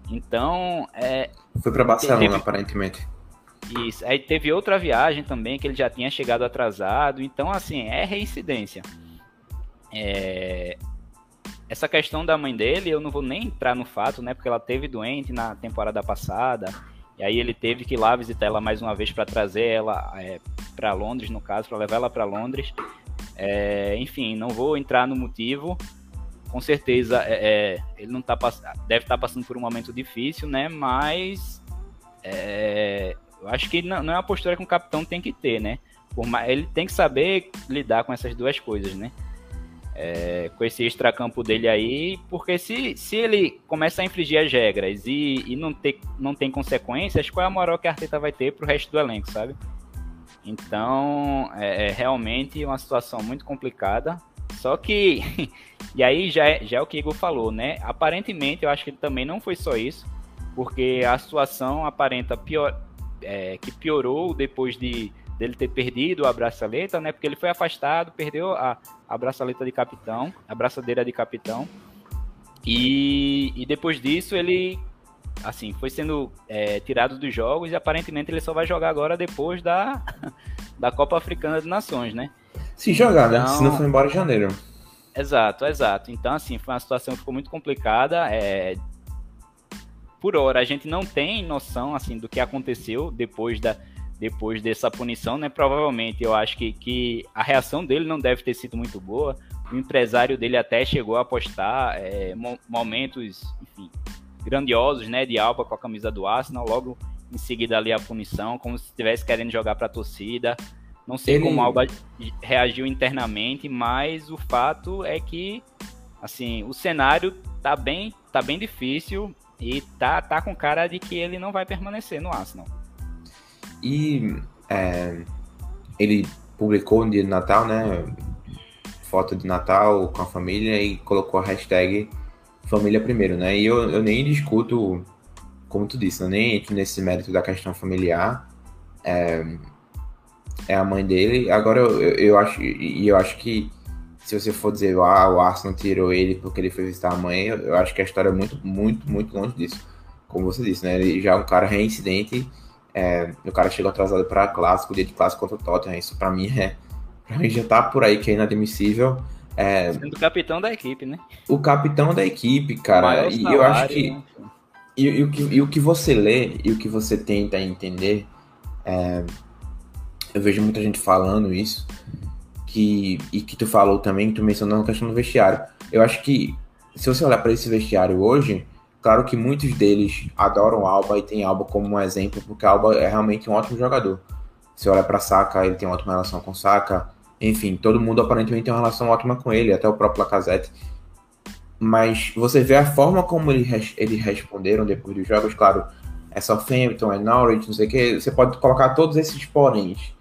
Então, é, foi para Barcelona teve, aparentemente. Isso. Aí teve outra viagem também que ele já tinha chegado atrasado. Então, assim, é reincidência. É, essa questão da mãe dele, eu não vou nem entrar no fato, né? Porque ela teve doente na temporada passada. E aí ele teve que ir lá visitar ela mais uma vez para trazer ela é, para Londres, no caso, para levar ela para Londres. É, enfim, não vou entrar no motivo. Com certeza, é, é ele não tá deve estar tá passando por um momento difícil, né? Mas é, eu acho que não, não, é uma postura que um capitão tem que ter, né? Mais, ele tem que saber lidar com essas duas coisas, né? É, com esse extracampo dele aí, porque se, se ele começa a infringir as regras e, e não, ter, não tem consequências, qual é a moral que a Arteta vai ter pro resto do elenco, sabe? Então, é, é realmente uma situação muito complicada. Só que, e aí já é, já é o que Igor falou, né? Aparentemente, eu acho que também não foi só isso, porque a situação aparenta pior, é, que piorou depois de dele ter perdido a braçaleta, né? Porque ele foi afastado, perdeu a, a braçaleta de capitão, a braçadeira de capitão. E, e depois disso ele assim, foi sendo é, tirado dos jogos e aparentemente ele só vai jogar agora depois da, da Copa Africana de Nações, né? Se jogar, né? então, né? Se não for embora em janeiro. Exato, exato. Então, assim, foi uma situação que ficou muito complicada. É... Por hora, a gente não tem noção, assim, do que aconteceu depois da, depois dessa punição, né? Provavelmente eu acho que, que a reação dele não deve ter sido muito boa. O empresário dele até chegou a apostar é, momentos, enfim, grandiosos, né, de Alba com a camisa do Arsenal, logo em seguida ali a punição, como se estivesse querendo jogar para a torcida. Não sei Ele... como Alba reagiu internamente, mas o fato é que assim, o cenário tá bem, tá bem difícil e tá, tá com cara de que ele não vai permanecer no Arsenal. E é, ele publicou no dia de Natal, né? Foto de Natal com a família e colocou a hashtag família primeiro, né? E eu, eu nem discuto, como tu disse, eu nem entro nesse mérito da questão familiar. É, é a mãe dele. Agora eu, eu, eu acho e eu acho que se você for dizer ah, o Arsenal tirou ele porque ele foi visitar a mãe, eu, eu acho que a história é muito, muito, muito longe disso. Como você disse, né? Ele já é um cara reincidente. É, o cara chegou atrasado para clássico, dia de clássico contra o Tottenham. Isso para mim é. Pra mim já tá por aí que é inadmissível. É, Sendo o capitão da equipe, né? o capitão da equipe, cara. E eu acho que. né? E, e o que, e o que você lê e o que você tenta entender, é, eu vejo muita gente falando isso, que, e que tu falou também, que tu mencionou a questão do vestiário. Eu acho que, se você olhar para esse vestiário hoje, claro que muitos deles adoram Alba e tem Alba como um exemplo, porque Alba é realmente um ótimo jogador. Se olha para Saka, ele tem uma ótima relação com Saka. Enfim, todo mundo aparentemente tem uma relação ótima com ele, até o próprio Lacazette mas você vê a forma como ele res- eles responderam depois dos jogos, claro, é Southampton, é Norwich, não sei o que, você pode colocar todos esses poréns,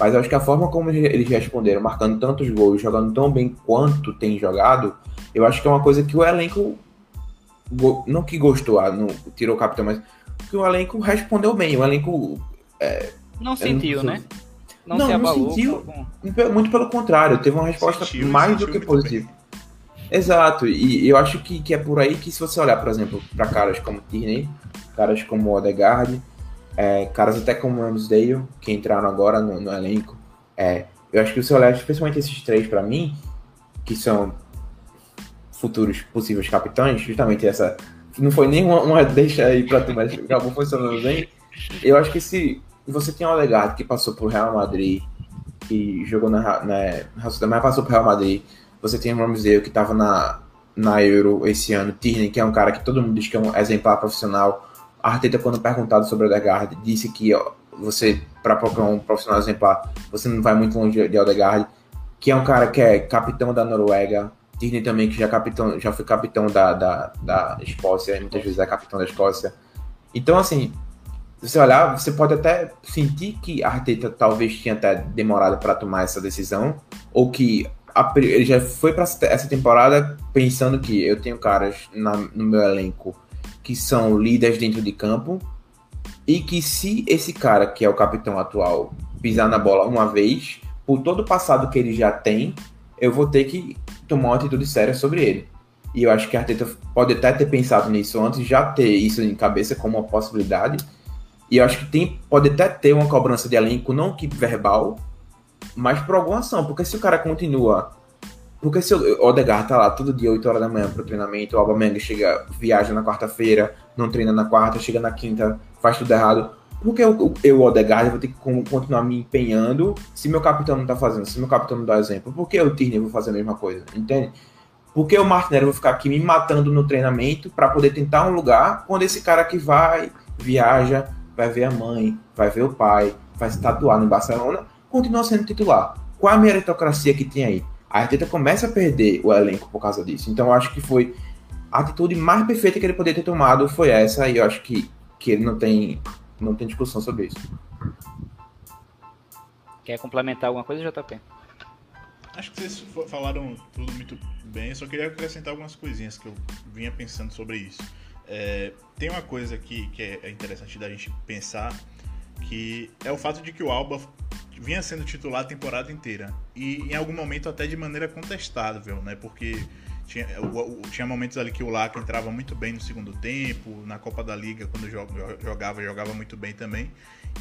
mas eu acho que a forma como eles responderam, marcando tantos gols, jogando tão bem quanto tem jogado, eu acho que é uma coisa que o elenco, não que gostou, ah, não tirou o capitão, mas que o elenco respondeu bem, o elenco Não sentiu, sei. né? Não, Não, se não abalou. sentiu. com- Muito pelo contrário, teve uma resposta Sentiu mais do sentiu que positiva. Exato, e eu acho que, que é por aí que se você olhar, por exemplo, para caras como Tierney, caras como Odegaard, é, caras até como Ramsdale, que entraram agora no, no elenco, é, eu acho que se você olhar, especialmente esses três para mim, que são futuros possíveis capitães, justamente essa, não foi nem uma, uma deixa aí para tu, mas acabou funcionando bem, eu acho que se você tem o Odegaard que passou por Real Madrid, que jogou na, na, na mas passou pro Real Madrid, você tem o Ramsdale que estava na, na Euro esse ano, Tierney, que é um cara que todo mundo diz que é um exemplar profissional. A Arteta, quando perguntado sobre o Odegaard, disse que ó, você, para procurar um profissional exemplar, você não vai muito longe de, de Odegaard, que é um cara que é capitão da Noruega, Tierney também, que já, capitão, já foi capitão da, da, da Escócia, muitas vezes é capitão da Escócia. Então, assim, você olhar, você pode até sentir que Arteta talvez tinha até demorado para tomar essa decisão, ou que a ele já foi para essa temporada pensando que eu tenho caras na- no meu elenco que são líderes dentro de campo e que se esse cara que é o capitão atual pisar na bola uma vez, por todo o passado que ele já tem, eu vou ter que tomar uma atitude séria sobre ele. E eu acho que a Arteta pode até ter pensado nisso antes, já ter isso em cabeça como uma possibilidade. E eu acho que tem, pode até ter uma cobrança de elenco, não que verbal, mas por alguma ação. Porque se o cara continua. Porque se o Odegaard tá lá todo dia, 8 horas da manhã pro treinamento, o Aubameyang chega, viaja na quarta-feira, não treina na quarta, chega na quinta, faz tudo errado. Por que eu, eu Odegaard, vou ter que con- continuar me empenhando se meu capitão não tá fazendo, se meu capitão não dá exemplo? Por que eu, vou fazer a mesma coisa? Entende? Por que o Martinelli vai ficar aqui me matando no treinamento para poder tentar um lugar quando esse cara que vai, viaja, vai ver a mãe, vai ver o pai, vai se tatuar no Barcelona, continua sendo titular. Qual a meritocracia que tem aí? A Arteta começa a perder o elenco por causa disso. Então eu acho que foi a atitude mais perfeita que ele poderia ter tomado foi essa e eu acho que, que ele não tem não tem discussão sobre isso. Quer complementar alguma coisa, JP? Acho que vocês fa- falaram tudo muito bem, eu só queria acrescentar algumas coisinhas que eu vinha pensando sobre isso. É, tem uma coisa aqui que é interessante da gente pensar, que é o fato de que o Alba vinha sendo titular a temporada inteira. E em algum momento até de maneira contestável, né? Porque tinha, tinha momentos ali que o Laca entrava muito bem no segundo tempo, na Copa da Liga, quando jo- jogava, jogava muito bem também.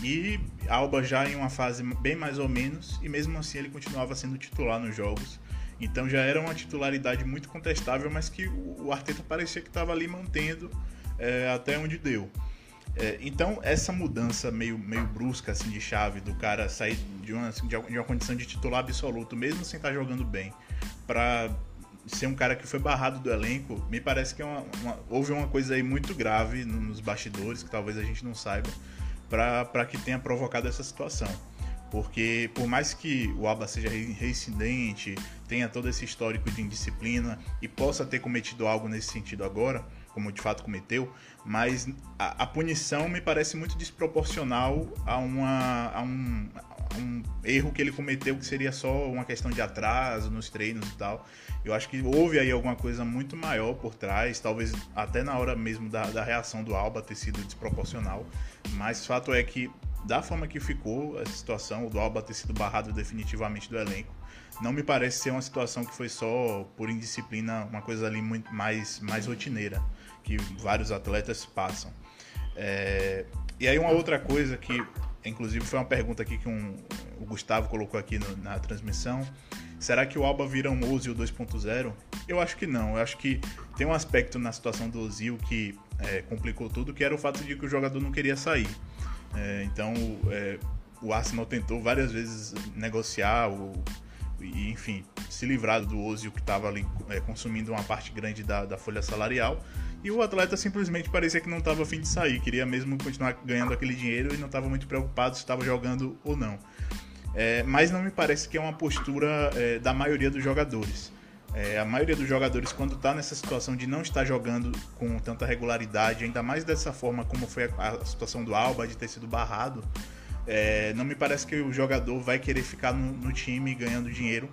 E Alba já em uma fase bem mais ou menos, e mesmo assim ele continuava sendo titular nos jogos. Então já era uma titularidade muito contestável, mas que o Arteta parecia que estava ali mantendo é, até onde deu. É, então essa mudança meio, meio brusca assim de chave do cara sair de uma, de uma condição de titular absoluto, mesmo sem estar jogando bem, para ser um cara que foi barrado do elenco, me parece que é uma- uma- houve uma coisa aí muito grave no- nos bastidores que talvez a gente não saiba para que tenha provocado essa situação. Porque por mais que o Alba seja re- reincidente, tenha todo esse histórico de indisciplina e possa ter cometido algo nesse sentido agora, como de fato cometeu, mas a, a punição me parece muito desproporcional a, uma, a, um, a um erro que ele cometeu que seria só uma questão de atraso nos treinos e tal. Eu acho que houve aí alguma coisa muito maior por trás, talvez até na hora mesmo da, da reação do Alba ter sido desproporcional, mas fato é que da forma que ficou essa situação, do Alba ter sido barrado definitivamente do elenco, não me parece ser uma situação que foi só por indisciplina, uma coisa ali muito mais, mais rotineira, que vários atletas passam. É, e aí uma outra coisa que, inclusive foi uma pergunta aqui que um, o Gustavo colocou aqui no, na transmissão, será que o Alba vira um Ozil 2.0? Eu acho que não, eu acho que tem um aspecto na situação do Ozil que é, complicou tudo, que era o fato de que o jogador não queria sair. É, então, é, o Arsenal tentou várias vezes negociar e, enfim, se livrar do Ozil que estava ali é, consumindo uma parte grande da, da folha salarial. E o atleta simplesmente parecia que não estava afim de sair, queria mesmo continuar ganhando aquele dinheiro e não estava muito preocupado se estava jogando ou não. É, mas não me parece que é uma postura é, da maioria dos jogadores. É, a maioria dos jogadores, quando está nessa situação de não estar jogando com tanta regularidade, ainda mais dessa forma como foi a, a situação do Alba, de ter sido barrado, é, não me parece que o jogador vai querer ficar no, no, time ganhando dinheiro,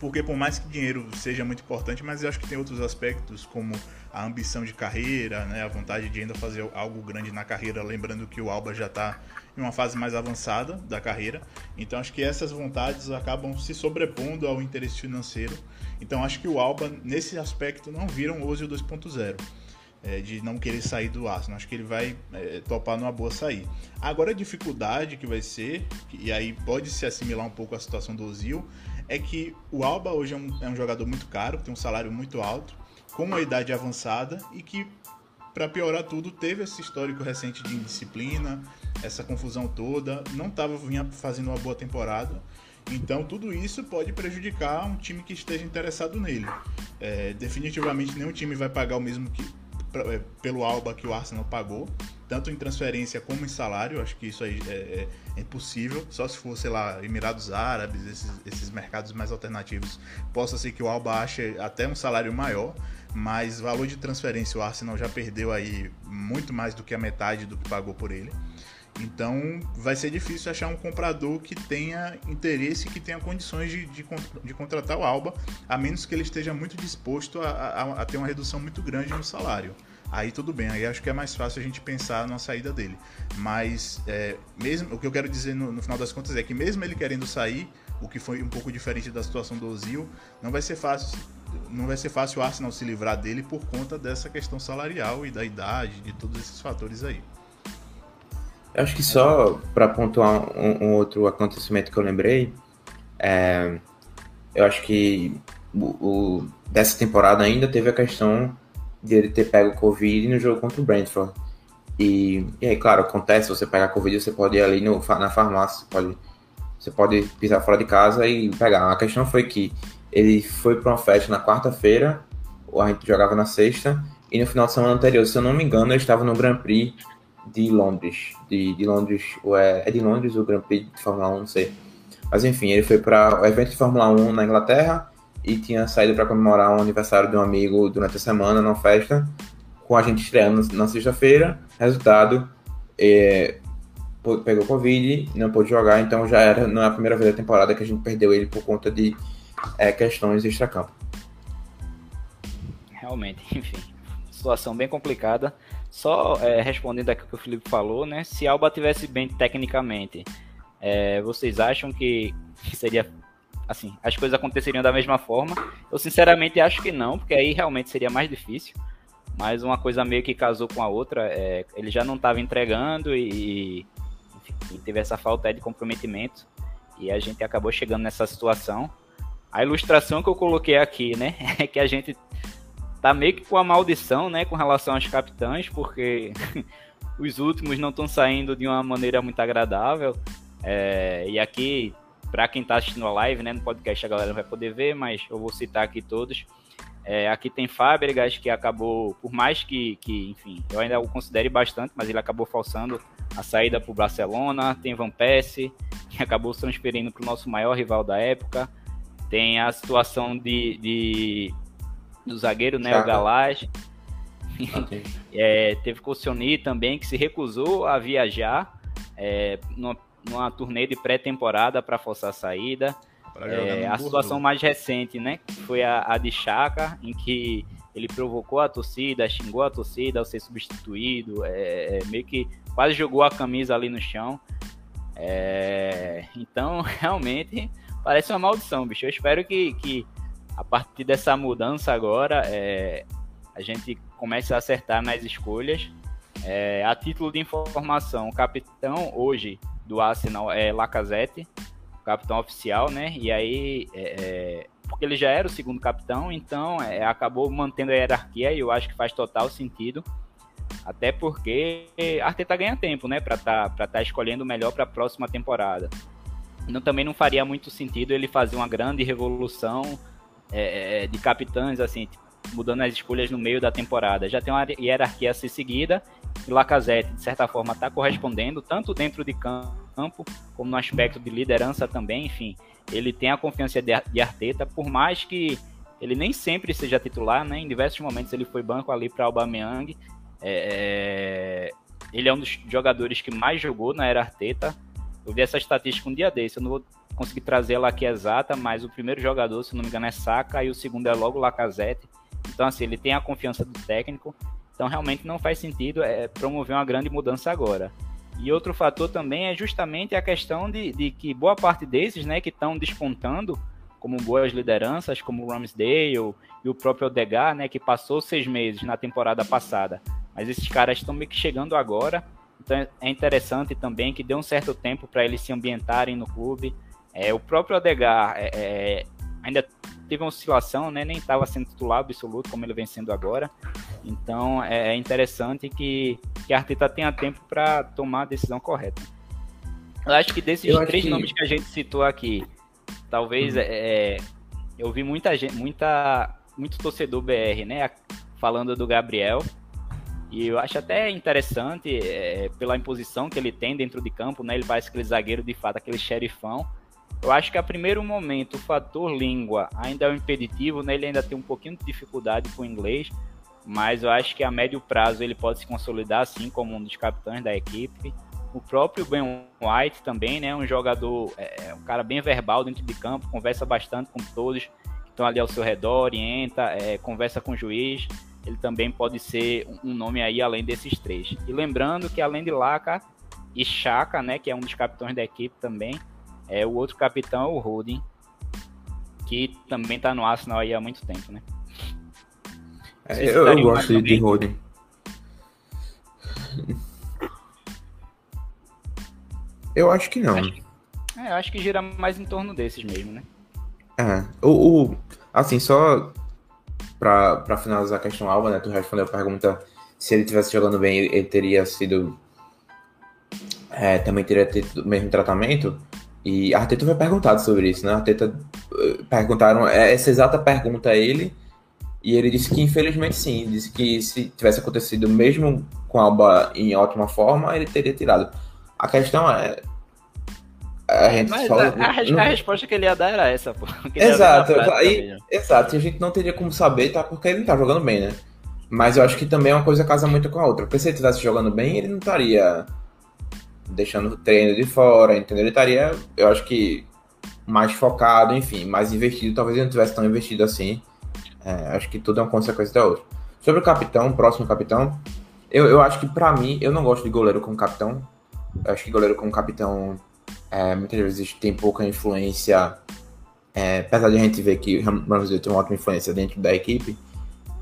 porque por mais que dinheiro seja muito importante, mas eu acho que tem outros aspectos, como a ambição de carreira, né, a vontade de ainda fazer algo grande na carreira, lembrando que o Alba já está em uma fase mais avançada da carreira, então acho que essas vontades acabam se sobrepondo ao interesse financeiro então acho que o Alba, nesse aspecto, não vira um Ozil 2.0. É, de não querer sair do Arsenal. Acho que ele vai é, topar numa boa sair. Agora a dificuldade que vai ser, e aí pode se assimilar um pouco à situação do Ozil, é que o Alba hoje é um, é um jogador muito caro, tem um salário muito alto, com uma idade avançada e que, para piorar tudo, teve esse histórico recente de indisciplina, essa confusão toda, não estava fazendo uma boa temporada então tudo isso pode prejudicar um time que esteja interessado nele. É, definitivamente nenhum time vai pagar o mesmo que é, pelo Alba que o Arsenal pagou, tanto em transferência como em salário. Acho que isso aí é, é, é impossível. Só se for, sei lá, Emirados Árabes, esses, esses mercados mais alternativos, possa ser que o Alba ache até um salário maior. Mas valor de transferência o Arsenal já perdeu aí muito mais do que a metade do que pagou por ele. Então vai ser difícil achar um comprador que tenha interesse, que tenha condições de, de, de contratar o Alba, a menos que ele esteja muito disposto a, a, a, ter uma redução muito grande no salário. Aí tudo bem, aí acho que é mais fácil a gente pensar na saída dele. Mas é, mesmo o que eu quero dizer no, no, final das contas é que mesmo ele querendo sair, o que foi um pouco diferente da situação do Ozil, não vai ser fácil. Não vai ser fácil o Arsenal se livrar dele por conta dessa questão salarial e da idade, de todos esses fatores aí. Eu acho que só para pontuar um, um, outro acontecimento que eu lembrei, é, eu acho que o, o, dessa temporada ainda teve a questão de ele ter pego Covid no jogo contra o Brentford. E, e aí, claro, acontece, você pegar Covid, você pode ir ali no, na farmácia, você pode, você pode pisar fora de casa e pegar. A questão foi que ele foi para uma festa na quarta-feira, a gente jogava na sexta, e no final de semana anterior, se eu não me engano, ele estava no Grand Prix de Londres. De, de Londres, ou é, é de Londres o Grand Prix de Fórmula 1, não sei. Mas enfim, ele foi para o evento de Fórmula 1 na Inglaterra e tinha saído para comemorar um aniversário de um amigo durante a semana, numa festa, com a gente estreando na sexta-feira. Resultado, é, pegou Covid, não pôde jogar, então já era, não é a primeira vez da temporada que a gente perdeu ele por conta de é, questões extra-campo. Realmente, enfim, situação bem complicada. Só é, respondendo aqui o que o Felipe falou, né? Se Alba tivesse bem tecnicamente, é, vocês acham que, que seria assim, as coisas aconteceriam da mesma forma? Eu sinceramente acho que não, porque aí realmente seria mais difícil. Mas uma coisa meio que casou com a outra, é, ele já não estava entregando e, enfim, teve essa falta de comprometimento e a gente acabou chegando nessa situação. A ilustração que eu coloquei aqui, né, é que a gente tá meio que com a maldição, né, com relação aos capitães, porque os últimos não estão saindo de uma maneira muito agradável. É, e aqui, para quem está assistindo a live, né, no podcast a galera não vai poder ver, mas eu vou citar aqui todos. É, aqui tem Fábricas, que acabou, por mais que, que, enfim, eu ainda o considere bastante, mas ele acabou falsando a saída para o Barcelona. Tem Van Persie, que acabou se transferindo para o nosso maior rival da época. Tem a situação de, de do zagueiro, né, o Galaz. Okay. é, teve Colcioni também, que se recusou a viajar é, numa, numa turnê de pré-temporada para forçar a saída. É, a situação mais recente, né, foi a, a de Chaka, em que ele provocou a torcida, xingou a torcida ao ser substituído, é, é, meio que quase jogou a camisa ali no chão. É, então, realmente, parece uma maldição, bicho. Eu espero que, que a partir dessa mudança agora, é, a gente comece a acertar nas escolhas. É, a título de informação, o capitão hoje do Arsenal é Lacazette, capitão oficial, né? E aí, é, é, porque ele já era o segundo capitão, então é, acabou mantendo a hierarquia e eu acho que faz total sentido. Até porque Arteta ganha tempo, né, para estar tá, tá escolhendo o melhor para a próxima temporada. Não, também não faria muito sentido ele fazer uma grande revolução é, é de capitães, assim, mudando as escolhas no meio da temporada. Já tem uma hierarquia a ser seguida Lacazette, de certa forma, está correspondendo, tanto dentro de campo, como no aspecto de liderança também, enfim. Ele tem a confiança de Arteta, por mais que ele nem sempre seja titular, né? Em diversos momentos ele foi banco ali para Aubameyang. É, é, ele é um dos jogadores que mais jogou na era Arteta. Eu vi essa estatística um dia desse, eu não vou conseguir trazer ela aqui exata, mas o primeiro jogador, se não me engano, é Saka e o segundo é logo Lacazette. Então, assim, ele tem a confiança do técnico. Então, realmente não faz sentido é, promover uma grande mudança agora. E outro fator também é justamente a questão de, de que boa parte desses, né, que estão despontando como boas lideranças, como o Ramsdale e o próprio Odegar, né, que passou seis meses na temporada passada. Mas esses caras estão meio que chegando agora. Então é interessante também que deu um certo tempo para eles se ambientarem no clube. É, o próprio Odegar é, é, ainda teve uma oscilação, né? Nem estava sendo titular absoluto como ele vem sendo agora. Então é, é interessante que, que a Arteta tenha tempo para tomar a decisão correta. Eu acho que desses eu três que... nomes que a gente citou aqui, talvez uhum. é, eu vi muita gente, muita, muito torcedor BR, né? Falando do Gabriel. E eu acho até interessante é, pela imposição que ele tem dentro de campo, né? Ele parece aquele zagueiro de fato, aquele xerifão. Eu acho que a primeiro momento o fator língua ainda é um impeditivo, né? Ele ainda tem um pouquinho de dificuldade com o inglês, mas eu acho que a médio prazo ele pode se consolidar assim como um dos capitães da equipe. O próprio Ben White também, né? Um jogador, é, é, um cara bem verbal dentro de campo, conversa bastante com todos que estão ali ao seu redor, orienta, é, conversa com o juiz. Ele também pode ser um nome aí além desses três. E lembrando que além de Laca e Chaka, né? Que é um dos capitães da equipe também é, o outro capitão é o Holding, que também tá no Arsenal aí há muito tempo, né? É, eu, eu gosto de Holding. Eu acho que não. Acho, é, eu acho que gira mais em torno desses mesmo, né? É. O, o, assim, só pra, pra finalizar a questão Alba, né? Tu respondeu a pergunta se ele tivesse jogando bem, ele teria sido. É, também teria tido o mesmo tratamento. E a Arteta foi perguntado sobre isso, né? A Arteta eh, perguntaram é, essa exata pergunta a ele, e ele disse que infelizmente sim, disse que se tivesse acontecido mesmo com a Alba em ótima forma, ele teria tirado. A questão é. A gente Mas fala, a, a, não... a, resposta que ele ia dar era essa, pô. Exato, aí, exato, e a gente não teria como saber, tá? Porque ele não tá jogando bem, né? Mas eu acho que também é uma coisa casa muito com a outra. Porque se ele estivesse jogando bem, ele não estaria deixando o treino de fora, entendeu? Ele estaria, eu acho que, mais focado, enfim, mais investido. Talvez ele não tivesse tão investido assim. É, acho que tudo é uma consequência da outra. Sobre o capitão, próximo capitão, eu, eu acho que para mim, eu não gosto de goleiro como capitão. Eu acho que goleiro como capitão é, muitas vezes tem pouca influência. É, apesar de a gente ver que o Ramsey tem uma ótima influência dentro da equipe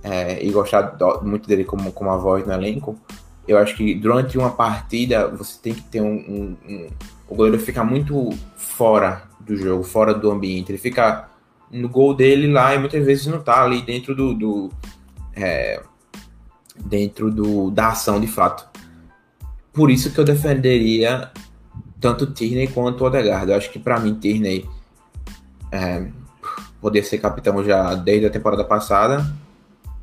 é, e gostar muito dele como, como a voz no elenco, eu acho que durante uma partida você tem que ter um, um, um, O goleiro fica muito fora do jogo, fora do ambiente. Ele fica no gol dele lá e muitas vezes não tá ali dentro do. do é, dentro do, da ação de fato. Por isso que eu defenderia tanto Tierney quanto o Odegaard. Eu acho que para mim Tierney é, poder ser capitão já desde a temporada passada.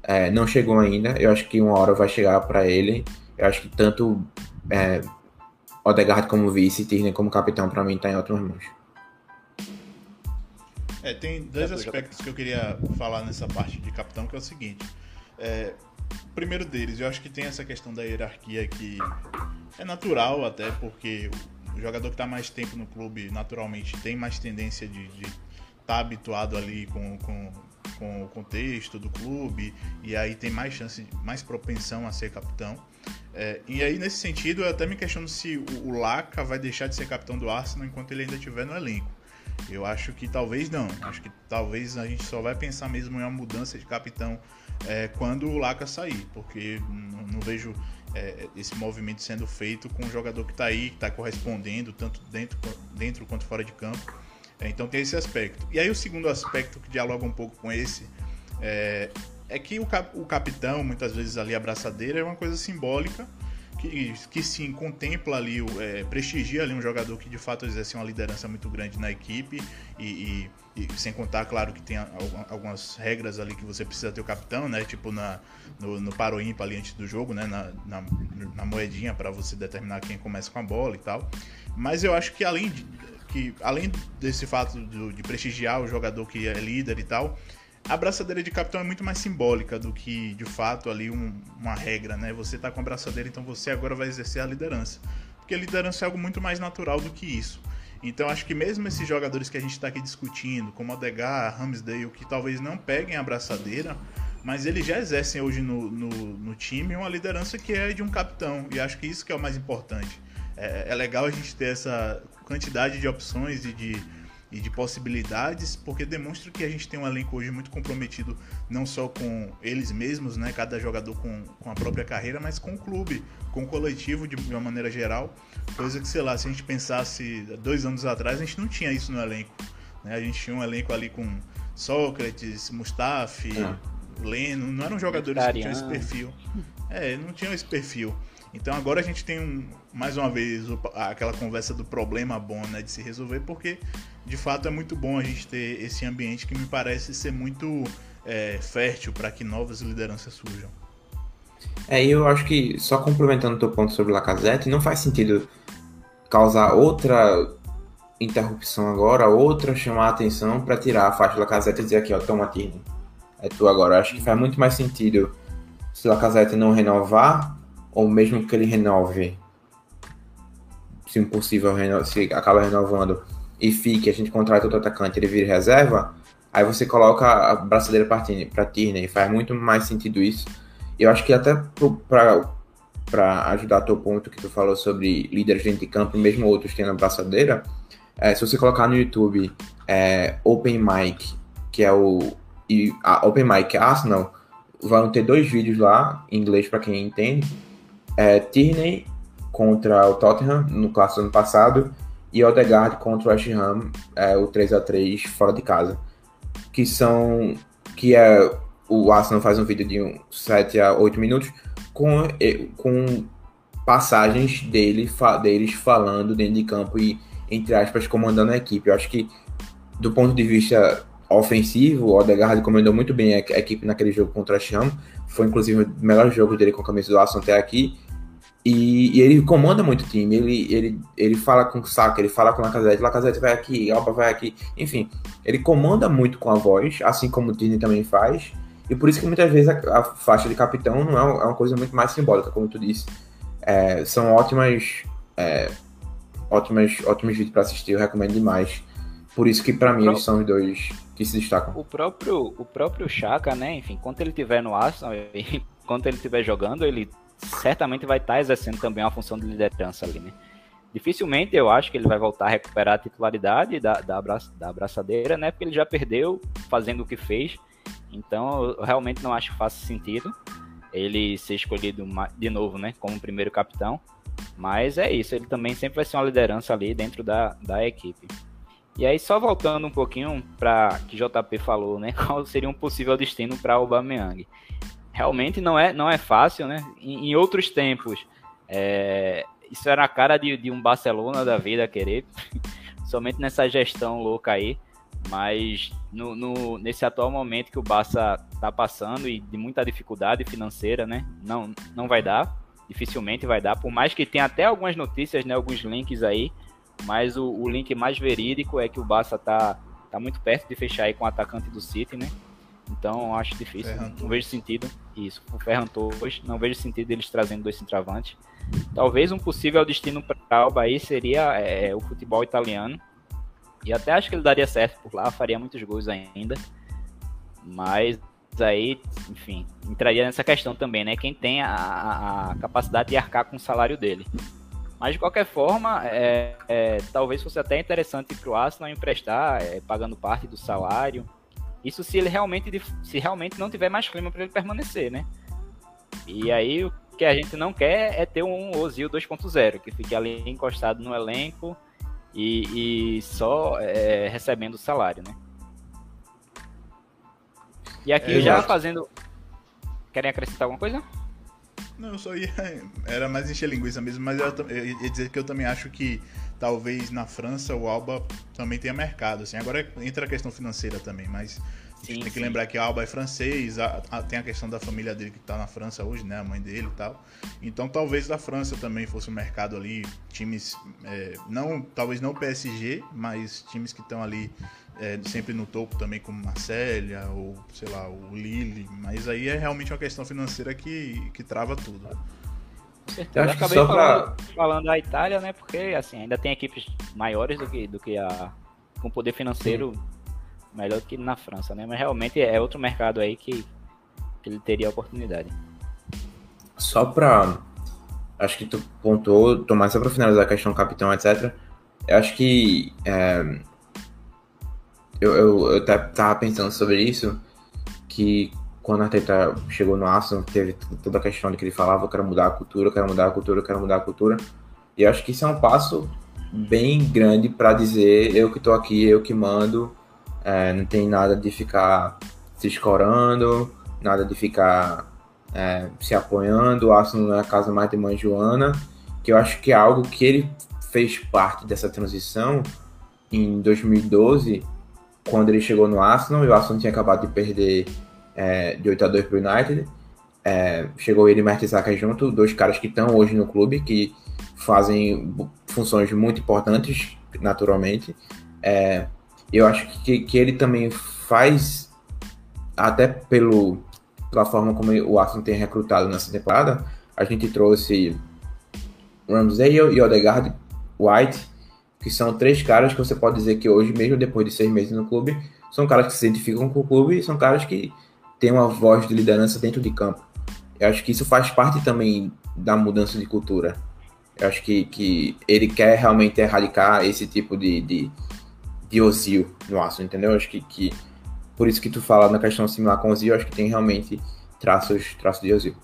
É, não chegou ainda. Eu acho que uma hora vai chegar para ele. Eu acho que tanto é, Odegaard como vice, Tierney como capitão, para mim, tá em ótimas mãos. É, tem dois aspectos que eu queria falar nessa parte de capitão, que é o seguinte. É, o primeiro deles, eu acho que tem essa questão da hierarquia que é natural até, porque o jogador que está mais tempo no clube naturalmente tem mais tendência de estar tá habituado ali com, com, com o contexto do clube e aí tem mais chance, mais propensão a ser capitão. É, e aí, nesse sentido, eu até me questiono se o, o Laca vai deixar de ser capitão do Arsenal enquanto ele ainda estiver no elenco. Eu acho que talvez não. Acho que talvez a gente só vai pensar mesmo em uma mudança de capitão é, quando o Laca sair, porque não, vejo é, esse movimento sendo feito com um jogador que está aí, que está correspondendo tanto dentro, dentro quanto fora de campo. É, então tem esse aspecto. E aí o segundo aspecto que dialoga um pouco com esse é, é que o, cap, o capitão, muitas vezes ali a braçadeira, é uma coisa simbólica que, que sim contempla ali, é, prestigia ali um jogador que de fato exerce uma liderança muito grande na equipe e, e, e sem contar, claro, que tem algumas regras ali que você precisa ter o capitão, né? Tipo na, no, no paro ímpar ali antes do jogo, né? Na, na, na moedinha para você determinar quem começa com a bola e tal. Mas eu acho que além de, que além desse fato de, de prestigiar o jogador que é líder e tal, a braçadeira de capitão é muito mais simbólica do que, de fato, ali um, uma regra, né? Você tá com a braçadeira, então você agora vai exercer a liderança. Porque a liderança é algo muito mais natural do que isso. Então acho que mesmo esses jogadores que a gente está aqui discutindo, como Odegar, Ramsdale, que talvez não peguem a braçadeira, mas eles já exercem hoje no, no, no, time uma liderança que é de um capitão. E acho que isso que é o mais importante. É, é legal a gente ter essa quantidade de opções e de e de possibilidades, porque demonstra que a gente tem um elenco hoje muito comprometido, não só com eles mesmos, né, cada jogador com, com a própria carreira, mas com o clube, com o coletivo de uma maneira geral. Coisa que, sei lá, se a gente pensasse dois anos atrás, a gente não tinha isso no elenco. Né? A gente tinha um elenco ali com Sócrates, Mustafi, é. Leno, não eram jogadores que tinham esse perfil. É, não tinham esse perfil. Então agora a gente tem um, mais uma vez aquela conversa do problema bom né, de se resolver, porque de fato é muito bom a gente ter esse ambiente que me parece ser muito é, fértil para que novas lideranças surjam. É, eu acho que, só complementando o teu ponto sobre Lacazette, não faz sentido causar outra interrupção agora, outra chamar a atenção para tirar a faixa Lacazette e dizer aqui, ó, toma Tino, é tu agora. Eu acho que faz muito mais sentido se Lacazette não renovar, ou mesmo que ele renove, se impossível, se acaba renovando, e fique, a gente contrata outro atacante, ele vira reserva, aí você coloca a braçadeira para Tierney, faz muito mais sentido isso. Eu acho que até para ajudar teu ponto que tu falou sobre líderes dentro de campo, mesmo outros tendo a braçadeira, é, se você colocar no YouTube é, Open Mic, que é o e a Open Mic Arsenal, vão ter dois vídeos lá, em inglês para quem entende. É, Tierney contra o Tottenham no clássico do ano passado e Odegaard contra o West Ham, é, o 3 a 3 fora de casa. Que são. Que é. O Arsenal faz um vídeo de um 7 a 8 minutos com, com passagens dele, fa, deles falando dentro de campo e, entre aspas, comandando a equipe. Eu acho que, do ponto de vista ofensivo, o Odegaard comandou muito bem a, a equipe naquele jogo contra o West Ham. Foi, inclusive, o melhor jogo dele com a camisa do Arsenal até aqui. E, e, ele comanda muito o time, ele, ele, ele fala com o Saka, ele fala com o Lacazette, Lacazette vai aqui, Alba vai aqui, enfim, ele comanda muito com a voz, assim como o Disney também faz, e por isso que muitas vezes a, a faixa de capitão não é, é, uma coisa muito mais simbólica, como tu disse. É, são ótimas, é, ótimas, ótimos vídeos para assistir, eu recomendo demais. Por isso que para mim eles são os dois que se destacam. O próprio, o próprio Chaka, né, enfim, enquanto ele estiver no Arsenal, enquanto ele estiver jogando, ele certamente vai estar tá exercendo também uma função de liderança ali, né? Dificilmente eu acho que ele vai voltar a recuperar a titularidade da, da, abraça, da abraçadeira, né? Porque ele já perdeu fazendo o que fez. Então eu realmente não acho que faça sentido ele ser escolhido de novo, né? Como primeiro capitão. Mas é isso, ele também sempre vai ser uma liderança ali dentro da, da equipe. E aí, só voltando um pouquinho para que JP falou, né? Qual seria um possível destino para o Aubameyang? realmente não é, não é fácil, né? Em, em outros tempos, é, isso era a cara de, de, um Barcelona da vida querer, somente nessa gestão louca aí. Mas no, no, nesse atual momento que o Barça está passando e de muita dificuldade financeira, né? Não, não vai dar, dificilmente vai dar. Por mais que tenha até algumas notícias, né? Alguns links aí, mas o, o link mais verídico é que o Barça tá, tá muito perto de fechar aí com o atacante do City, né? Então acho difícil. Ferran não vejo sentido. Isso, o Ferran Torres. Não vejo sentido eles trazendo dois centravantes. Talvez um possível destino para Alba aí seria é, o futebol italiano. E até acho que ele daria certo por lá, faria muitos gols ainda. Mas aí, enfim, entraria nessa questão também, né? Quem tem a, a capacidade de arcar com o salário dele. Mas de qualquer forma, é, é, talvez fosse até interessante para o Arsenal emprestar, é, pagando parte do salário. Isso se ele realmente, se realmente não tiver mais clima para ele permanecer, né? E aí o que a gente não quer é ter um Ozil 2.0, que fique ali encostado no elenco e, e só é, recebendo o salário, né? E aqui é, já fazendo. Querem acrescentar alguma coisa? Não, eu só ia. Era mais encher linguiça mesmo, mas eu, eu ia dizer que eu também acho que talvez na França o Alba também tenha mercado. Assim. Agora entra a questão financeira também, mas sim, tem que sim. lembrar que o Alba é francês, a, a, tem a questão da família dele que está na França hoje, né? A mãe dele e tal. Então talvez da França também fosse um mercado ali, times. É, não, talvez não PSG, mas times que estão ali é, sempre no topo também, como Marcélia ou, sei lá, o Lille. Mas aí é realmente uma questão financeira que, que trava tudo. Eu, eu acabei falando, pra... falando da Itália, né? Porque assim, ainda tem equipes maiores do que, do que a. com poder financeiro Sim. melhor do que na França, né? Mas realmente é outro mercado aí que, que ele teria oportunidade. Só pra. Acho que tu pontuou, Tomás, só pra finalizar a questão capitão, etc. Eu acho que. É, eu, eu, eu tava pensando sobre isso, que quando a Arteta chegou no Arsenal, teve toda a questão de que ele falava, eu quero mudar a cultura, eu quero mudar a cultura, eu quero mudar a cultura. E eu acho que isso é um passo bem grande para dizer, eu que tô aqui, eu que mando, é, não tem nada de ficar se escorando, nada de ficar é, se apoiando, o Arsenal não é a casa mais de mãe Joana, que eu acho que é algo que ele fez parte dessa transição em 2012, quando ele chegou no Arsenal, e o Arsenal tinha acabado de perder é, de 8 a 2 para o United. É, chegou ele e Mertesacker junto, dois caras que estão hoje no clube, que fazem funções muito importantes, naturalmente. É, eu acho que, que ele também faz, até pelo, pela forma como o Arsenal tem recrutado nessa temporada, a gente trouxe Ramsey e Odegaard White, que são três caras que você pode dizer que hoje, mesmo depois de seis meses no clube, são caras que se identificam com o clube e são caras que têm uma voz de liderança dentro de campo. Eu acho que isso faz parte também da mudança de cultura. Eu acho que, que ele quer realmente erradicar esse tipo de, de, de Ozil no aço, entendeu? Eu acho que, que por isso que tu fala na questão similar com o eu acho que tem realmente traços, traços de Ozil.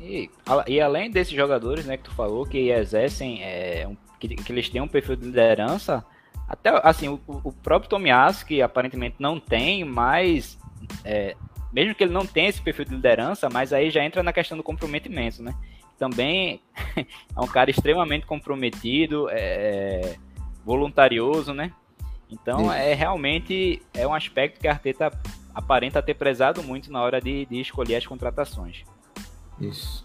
E, e além desses jogadores, né, que tu falou, que exercem é, um que, que eles têm um perfil de liderança. Até assim, o, o próprio Tomiasso, que aparentemente não tem, mas é, mesmo que ele não tenha esse perfil de liderança, mas aí já entra na questão do comprometimento, né? Também é um cara extremamente comprometido, é, voluntarioso, né? Então é realmente é um aspecto que a Arteta aparenta ter prezado muito na hora de, de escolher as contratações. Isso.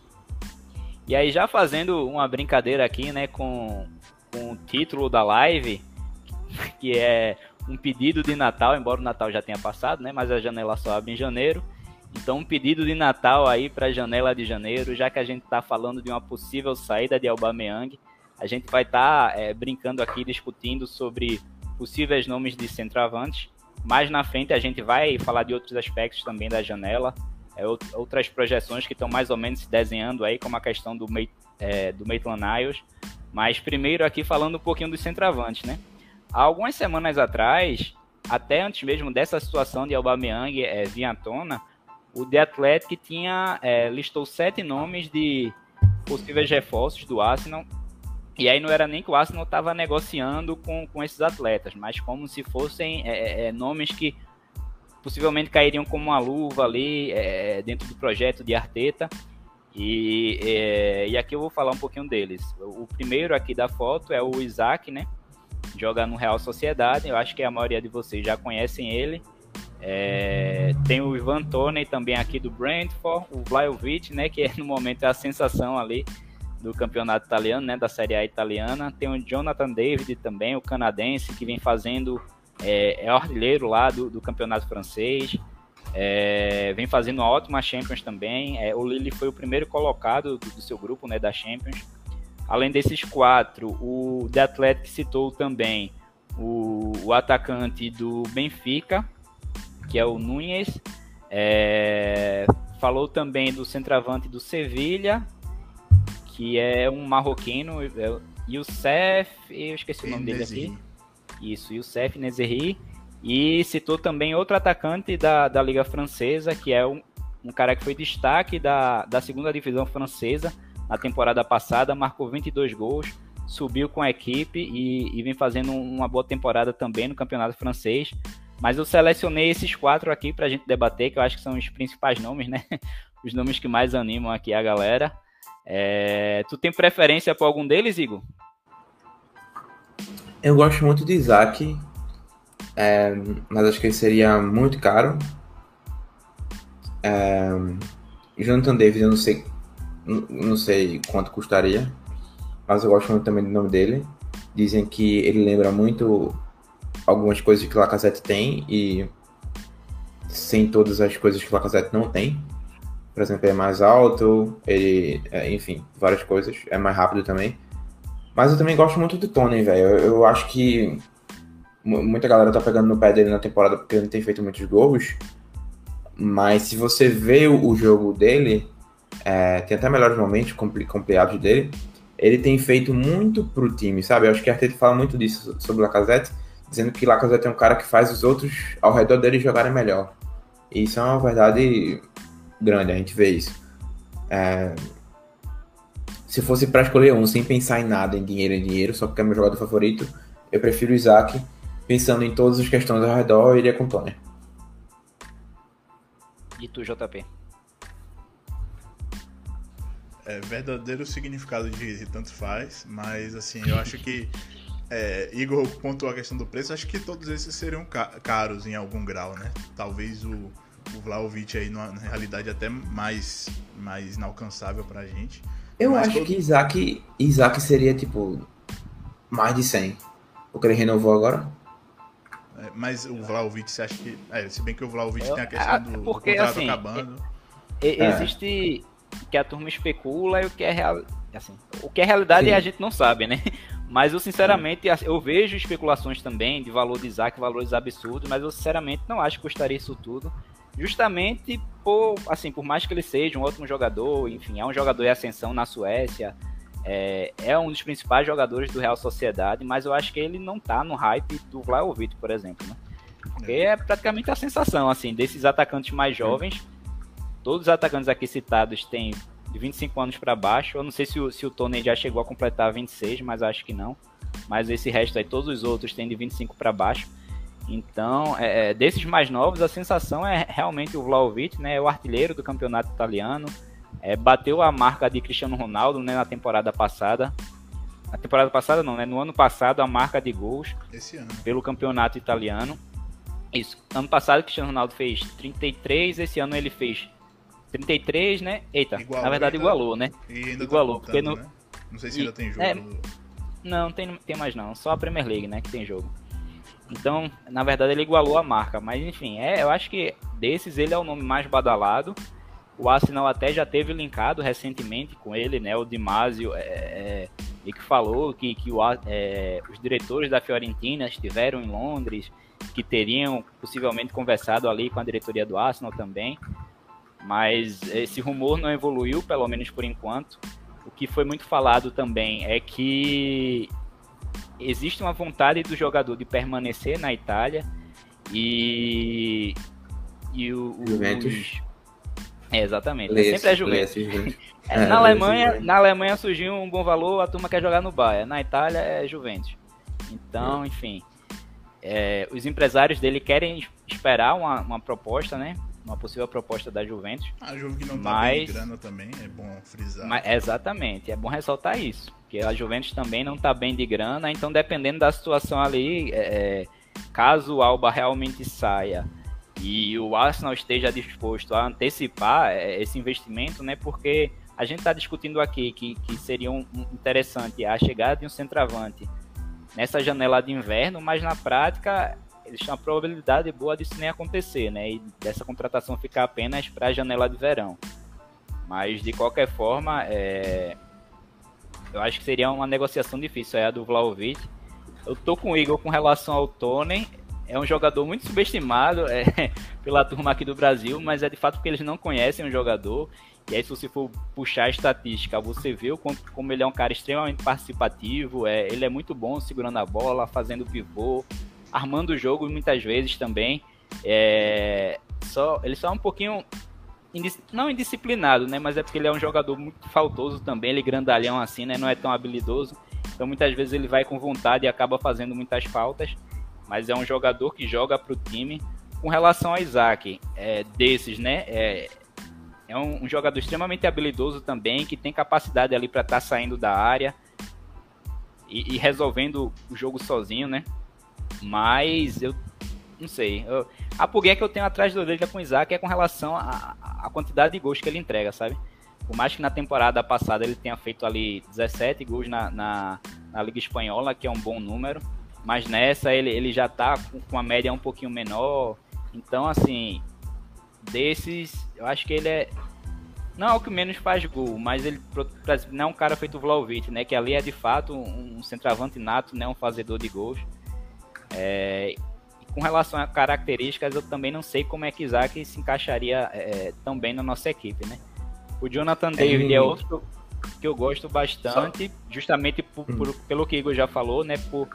E aí já fazendo uma brincadeira aqui, né, com com o título da live, que é um pedido de Natal, embora o Natal já tenha passado, né? Mas a janela só abre em janeiro. Então, um pedido de Natal aí para a janela de janeiro, já que a gente está falando de uma possível saída de Aubameyang, a gente vai estar tá, é, brincando aqui, discutindo sobre possíveis nomes de centroavantes. Mais na frente a gente vai falar de outros aspectos também da janela, é, outras projeções que estão mais ou menos se desenhando aí, como a questão do, é, do Maitland Niles, mas primeiro aqui falando um pouquinho dos centroavantes, né? Há algumas semanas atrás, até antes mesmo dessa situação de Aubameyang é, vir à tona, o The Athletic tinha, é, listou sete nomes de possíveis reforços do Arsenal. E aí não era nem que o Arsenal estava negociando com, com esses atletas, mas como se fossem é, é, nomes que possivelmente cairiam como uma luva ali dentro do projeto de Arteta. E, é, e aqui eu vou falar um pouquinho deles. O primeiro aqui da foto é o Isaac, né? Joga no Real Sociedade. Eu acho que a maioria de vocês já conhecem ele. É, tem o Ivan Toney também aqui do Brentford, o Vlaovic, né? Que no momento é a sensação ali do campeonato italiano, né? Da Série A italiana. Tem o Jonathan David também, o canadense, que vem fazendo é, é artilheiro lá do, do campeonato francês. É, vem fazendo uma ótima Champions também. É, o Lille foi o primeiro colocado do, do, seu grupo, né, da Champions. Além desses quatro, o The Athletic citou também o, o atacante do Benfica, que é o Nunes. É, falou também do centroavante do Sevilha, que é um marroquino, é Youssef, eu esqueci o nome dele aqui. Isso, Youssef Nezeri. E citou também outro atacante da, da Liga Francesa, que é um, um cara que foi destaque da, da segunda divisão francesa na temporada passada, marcou 22 gols, subiu com a equipe e, e vem fazendo uma boa temporada também no campeonato francês. Mas eu selecionei esses quatro aqui para a gente debater, que eu acho que são os principais nomes, né? Os nomes que mais animam aqui a galera. É... Tu tem preferência por algum deles, Igor? Eu gosto muito de Isaac, é... mas acho que seria muito caro. É... Jonathan Davis, eu não sei, não sei quanto custaria, mas eu gosto muito também do nome dele. Dizem que ele lembra muito algumas coisas que Lacazette tem e sem todas as coisas que Lacazette não tem. Por exemplo, ele é mais alto, ele, é, enfim, várias coisas. É mais rápido também. Mas eu também gosto muito do Tony, velho. Eu, eu, acho que muita galera tá pegando no pé dele na temporada porque ele não tem feito muitos gols. Mas se você vê o, jogo dele, é, tem até melhores momentos compilados dele. Ele tem feito muito pro time, sabe? Eu acho que a Arteta fala muito disso sobre o Lacazette dizendo que Lacazette é um cara que faz os outros ao redor dele jogarem melhor. E isso é uma verdade grande, a gente vê isso. É... Se fosse para escolher um sem pensar em nada, em dinheiro, em dinheiro, só porque é meu jogador favorito, eu prefiro o Isaac, pensando em todas as questões ao redor, eu iria com o Tony. E tu, JP? É verdadeiro significado de tanto faz, mas assim, eu acho que é, Igor pontuou a questão do preço, acho que todos esses seriam caros em algum grau, né? Talvez o, o Vlaovic aí, na, na realidade, até mais, mais inalcançável pra gente. Eu Mas acho todo... que Isaac, Isaac seria, tipo, mais de 100. Porque ele renovou agora. É, mas o Vlaovic, você acha que... É, se bem que o Vlaovic Eu, tem a questão ah, do, porque, do contrato assim, acabando. É, é, existe que a turma especula e o que é real... Assim, o que é realidade Sim. a gente não sabe, né? Mas eu sinceramente eu vejo especulações também de valor de Isaac, valores absurdos, mas eu sinceramente não acho que custaria isso tudo. Justamente por, assim, por mais que ele seja um ótimo jogador, enfim, é um jogador em ascensão na Suécia, é, é um dos principais jogadores do Real Sociedade, mas eu acho que ele não tá no hype do Vlaovic, por exemplo, né? Porque é praticamente a sensação, assim, desses atacantes mais jovens. Todos os atacantes aqui citados têm de 25 anos para baixo. Eu não sei se o, se o Tony já chegou a completar 26, mas acho que não. Mas esse resto aí, todos os outros têm de 25 para baixo. Então, é, é, desses mais novos, a sensação é realmente o Vlaovic, né? É o artilheiro do campeonato italiano. É, bateu a marca de Cristiano Ronaldo né, na temporada passada. Na temporada passada não, né? No ano passado, a marca de gols pelo campeonato italiano. Isso. Ano passado, Cristiano Ronaldo fez 33, esse ano ele fez 33, né? Eita, igualou, na verdade igualou, né? igualou, tá porque no... né? Não sei se ainda tem jogo. É... Não, tem, tem mais não. Só a Premier League, né, que tem jogo. Então, na verdade, ele igualou a marca. Mas, enfim, é, eu acho que desses ele é o nome mais badalado. O Arsenal até já teve linkado recentemente com ele, né? O Dimasio, é, é, e que falou que, que o, é, os diretores da Fiorentina estiveram em Londres, que teriam possivelmente conversado ali com a diretoria do Arsenal também mas esse rumor não evoluiu, pelo menos por enquanto. O que foi muito falado também é que existe uma vontade do jogador de permanecer na Itália e, e o, Juventus. É, exatamente. Lesse, sempre é Juventus. É, na, Alemanha, na Alemanha surgiu um bom valor, a turma quer jogar no Bayern. Na Itália é Juventus. Então, enfim, é, os empresários dele querem esperar uma, uma proposta, né? uma possível proposta da Juventus. A Juventus que não tá mas, bem de grana também, é bom frisar. Mas, exatamente, é bom ressaltar isso. Porque a Juventus também não tá bem de grana, então dependendo da situação ali, é, é, caso o Alba realmente saia e o Arsenal esteja disposto a antecipar é, esse investimento, né? Porque a gente está discutindo aqui que, que seria um, interessante a chegada de um centroavante nessa janela de inverno, mas na prática existe uma probabilidade boa disso nem acontecer, né? E dessa contratação ficar apenas para a janela de verão. Mas de qualquer forma, é... eu acho que seria uma negociação difícil é a do Vlaovic. Eu tô com o Igor com relação ao Tony. É um jogador muito subestimado é, pela turma aqui do Brasil, mas é de fato porque eles não conhecem o jogador. E aí, se você for puxar a estatística, você vê o como ele é um cara extremamente participativo, é, ele é muito bom segurando a bola, fazendo pivô, armando o jogo muitas vezes também. É, só, ele só é um pouquinho não indisciplinado, né? Mas é porque ele é um jogador muito faltoso também, ele é grandalhão assim, né? Não é tão habilidoso. Então muitas vezes ele vai com vontade e acaba fazendo muitas faltas. Mas é um jogador que joga para o time. Com relação a Isaac, é, desses, né? É, é um, um, jogador extremamente habilidoso também, que tem capacidade ali para estar tá saindo da área e, e, resolvendo o jogo sozinho, né? Mas eu não sei. Eu, a pulguinha que eu tenho atrás do orelha com o Isaac é com relação à quantidade de gols que ele entrega, sabe? Por mais que na temporada passada ele tenha feito ali 17 gols na, na, na Liga Espanhola, que é um bom número, mas nessa ele, ele já tá com, com a média um pouquinho menor. Então, assim, desses, eu acho que ele é. Não é o que menos faz gol, mas ele não é um cara feito Vlaovic, né? Que ali é de fato um, um centroavante nato, né? Um fazedor de gols. É, com relação a características, eu também não sei como é que Isaac se encaixaria é, tão bem na nossa equipe, né? O Jonathan David é outro que eu gosto bastante, Só... justamente por, hum. por, pelo que Igor já falou, né? Por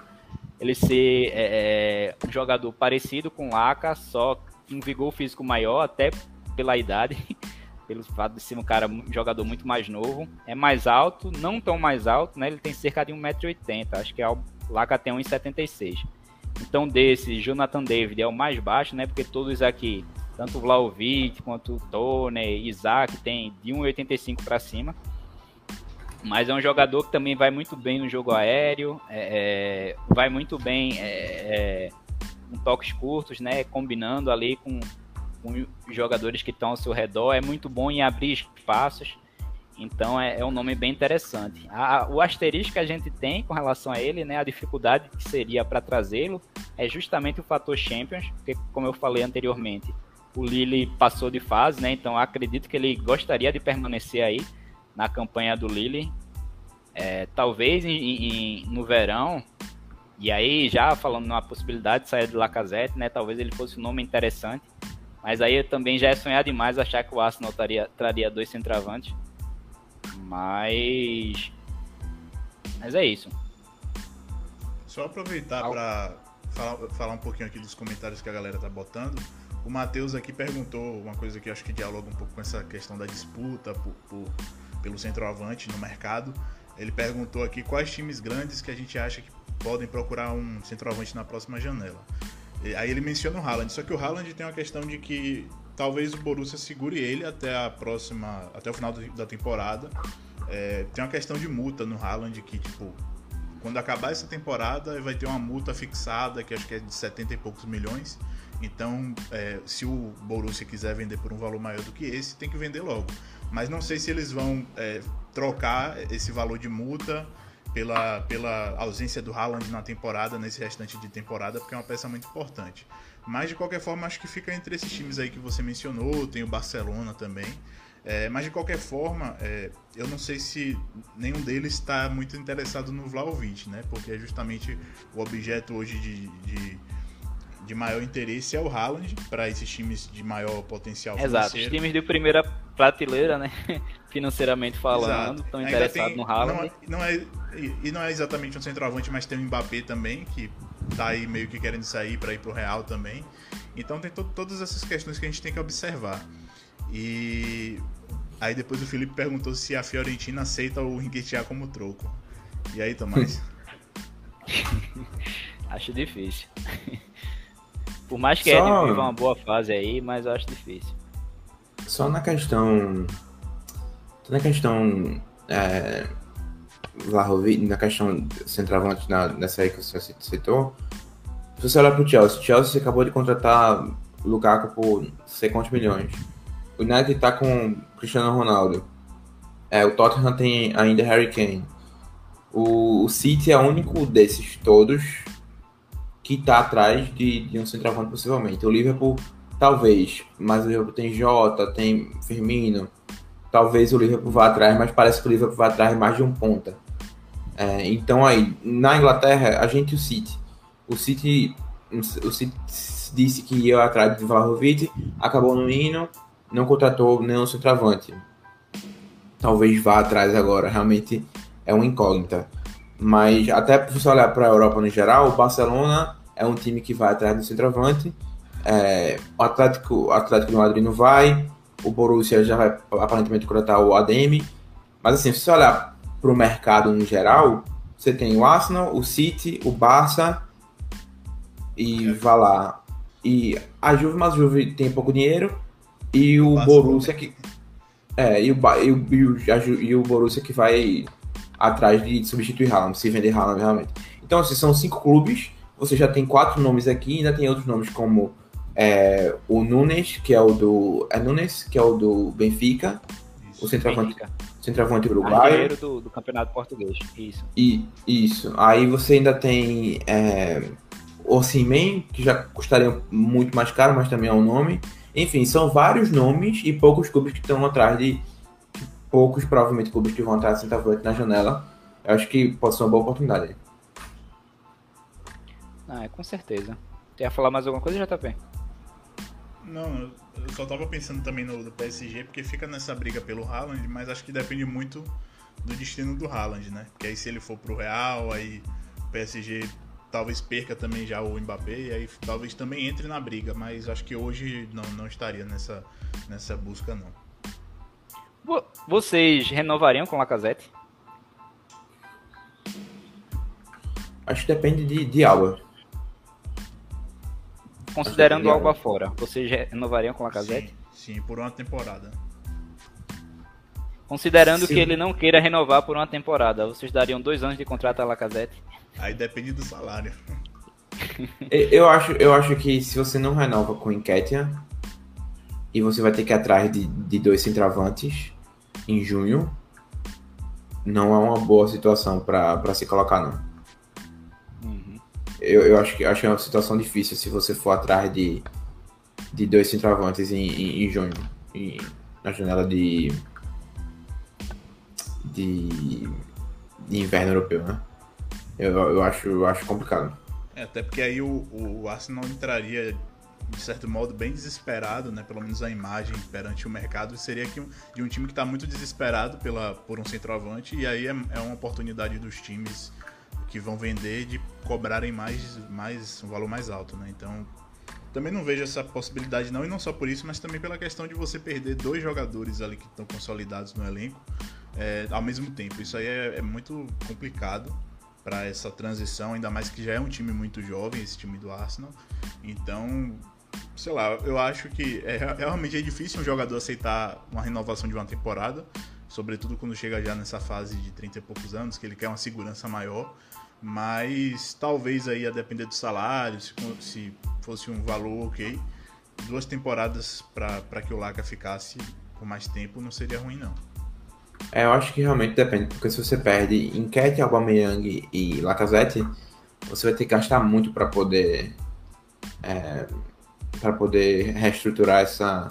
ele ser é, é um jogador parecido com o Laka, só um vigor físico maior, até pela idade, pelo fato de ser um cara um jogador muito mais novo. É mais alto, não tão mais alto, né? Ele tem cerca de 1,80m, acho que é o Laka tem 1,76m. Então, desse, Jonathan David é o mais baixo, né? Porque todos aqui, tanto o Vlaovic quanto o Tony, Isaac, tem de 1,85 para cima. Mas é um jogador que também vai muito bem no jogo aéreo, é, é, vai muito bem é, é toques curtos, né? Combinando ali com, com jogadores que estão ao seu redor. É muito bom em abrir espaços. Então é, é um nome bem interessante. A, o asterisco que a gente tem com relação a ele, né, a dificuldade que seria para trazê-lo, é justamente o fator Champions, porque como eu falei anteriormente, o Lille passou de fase, né? Então acredito que ele gostaria de permanecer aí na campanha do Lille. É, talvez em, em, no verão, e aí já falando numa possibilidade de sair de Lacazette, né? Talvez ele fosse um nome interessante. Mas aí também já é sonhar demais achar que o Arsenal traria, traria dois centravantes. Mas. Mas é isso. Só aproveitar para falar, falar um pouquinho aqui dos comentários que a galera tá botando. O Matheus aqui perguntou uma coisa que eu acho que dialoga um pouco com essa questão da disputa por, por, pelo centroavante no mercado. Ele perguntou aqui quais times grandes que a gente acha que podem procurar um centroavante na próxima janela. E aí ele menciona o Haaland, só que o Haaland tem uma questão de que talvez o Borussia segure ele até a próxima, até o final da temporada. É, tem uma questão de multa no Haaland que, tipo, quando acabar essa temporada vai ter uma multa fixada, que acho que é de 70 e poucos milhões. Então, é, se o Borussia quiser vender por um valor maior do que esse, tem que vender logo. Mas não sei se eles vão é, trocar esse valor de multa pela, pela ausência do Haaland na temporada, nesse restante de temporada, porque é uma peça muito importante. Mas de qualquer forma, acho que fica entre esses times aí que você mencionou, tem o Barcelona também. É, mas de qualquer forma, é, eu não sei se nenhum deles está muito interessado no Vlaovic, né? Porque é justamente o objeto hoje de, de, de maior interesse é o Haaland para esses times de maior potencial financeiro. Exato, os times de primeira prateleira, né? Financeiramente falando, estão interessados no Haaland. Não, não é, e não é exatamente um centroavante, mas tem o Mbappé também, que tá aí meio que querendo sair para ir pro Real também. Então tem to todas essas questões que a gente tem que observar. E aí depois o Felipe perguntou se a Fiorentina aceita o Enquetear como troco. E aí, Tomás? acho difícil. Por mais que Só... ele viva uma boa fase aí, mas eu acho difícil. Só na questão. Na questão. É, Vlahovic, na questão centroavante na, nessa aí que você citou, se você olhar para o Chelsea, o Chelsea acabou de contratar Lukaku por sei quantos milhões. O United está com Cristiano Ronaldo. É, o Tottenham tem ainda Harry Kane. O, o City é o único desses todos que está atrás de, de um centroavante possivelmente. O Liverpool, talvez, mas o Liverpool tem Jota, tem Firmino. Talvez o Liverpool vá atrás, mas parece que o Liverpool vai atrás mais de um ponta. É, então aí, na Inglaterra, a gente o City. O City o City disse que ia atrás de Vlahovic, acabou no hino, não contratou nenhum centroavante. Talvez vá atrás agora, realmente é uma incógnita. Mas até se você olhar para a Europa no geral, o Barcelona é um time que vai atrás do centroavante. É, o Atlético, o Atlético do Madrid não vai, o Borussia já vai aparentemente contratar o ADM. Mas assim, se você olhar para o mercado no geral, você tem o Arsenal, o City, o Barça e vai lá. E a Juve, mas a Juve tem pouco dinheiro e o, o Borussia que é, e o, e o, e o, e o Borussia que vai atrás de substituir Haaland, se vender Haaland realmente. Então, assim, são cinco clubes, você já tem quatro nomes aqui, ainda tem outros nomes como é, o Nunes, que é o do. É Nunes, que é o do Benfica, isso, o centroavante, centroavante uruguaio. do, do campeonato português, isso. E, isso. Aí você ainda tem é, o Simen, que já custaria muito mais caro, mas também é um nome. Enfim, são vários nomes e poucos clubes que estão atrás de. Poucos, provavelmente, clubes que vão atrás de centroavante na janela. Eu acho que pode ser uma boa oportunidade. Ah, é, com certeza. Quer falar mais alguma coisa, JP? Não, eu só tava pensando também no do PSG, porque fica nessa briga pelo Haaland, mas acho que depende muito do destino do Haaland, né? Porque aí se ele for pro Real, aí o PSG talvez perca também já o Mbappé, e aí talvez também entre na briga, mas acho que hoje não, não estaria nessa, nessa busca, não. Vocês renovariam com o Lacazette? Acho que depende de, de Alba. Considerando algo afora, vocês renovariam com o Lacazette? Sim, sim, por uma temporada. Considerando sim. que ele não queira renovar por uma temporada, vocês dariam dois anos de contrato a Lacazette? Aí depende do salário. eu, acho, eu acho que se você não renova com o Enquetia, e você vai ter que ir atrás de, de dois centravantes em junho, não é uma boa situação para se colocar, não eu, eu acho, que, acho que é uma situação difícil se você for atrás de, de dois centroavantes em, em, em junho, em, na janela de, de, de inverno europeu, né? Eu, eu, acho, eu acho complicado. É, até porque aí o, o Arsenal entraria de certo modo bem desesperado, né? Pelo menos a imagem perante o mercado seria que de um time que está muito desesperado pela, por um centroavante e aí é, é uma oportunidade dos times que vão vender de cobrarem mais, mais um valor mais alto, né? Então também não vejo essa possibilidade não e não só por isso, mas também pela questão de você perder dois jogadores ali que estão consolidados no elenco é, ao mesmo tempo. Isso aí é, é muito complicado para essa transição, ainda mais que já é um time muito jovem esse time do Arsenal. Então sei lá, eu acho que é, realmente é difícil um jogador aceitar uma renovação de uma temporada, sobretudo quando chega já nessa fase de 30 e poucos anos, que ele quer uma segurança maior. Mas talvez aí a depender do salário, se, se fosse um valor ok, duas temporadas para que o Laca ficasse por mais tempo não seria ruim não. É, eu acho que realmente depende, porque se você perde Enquete, Aubameyang e Lacazette, você vai ter que gastar muito para poder é, para poder reestruturar essa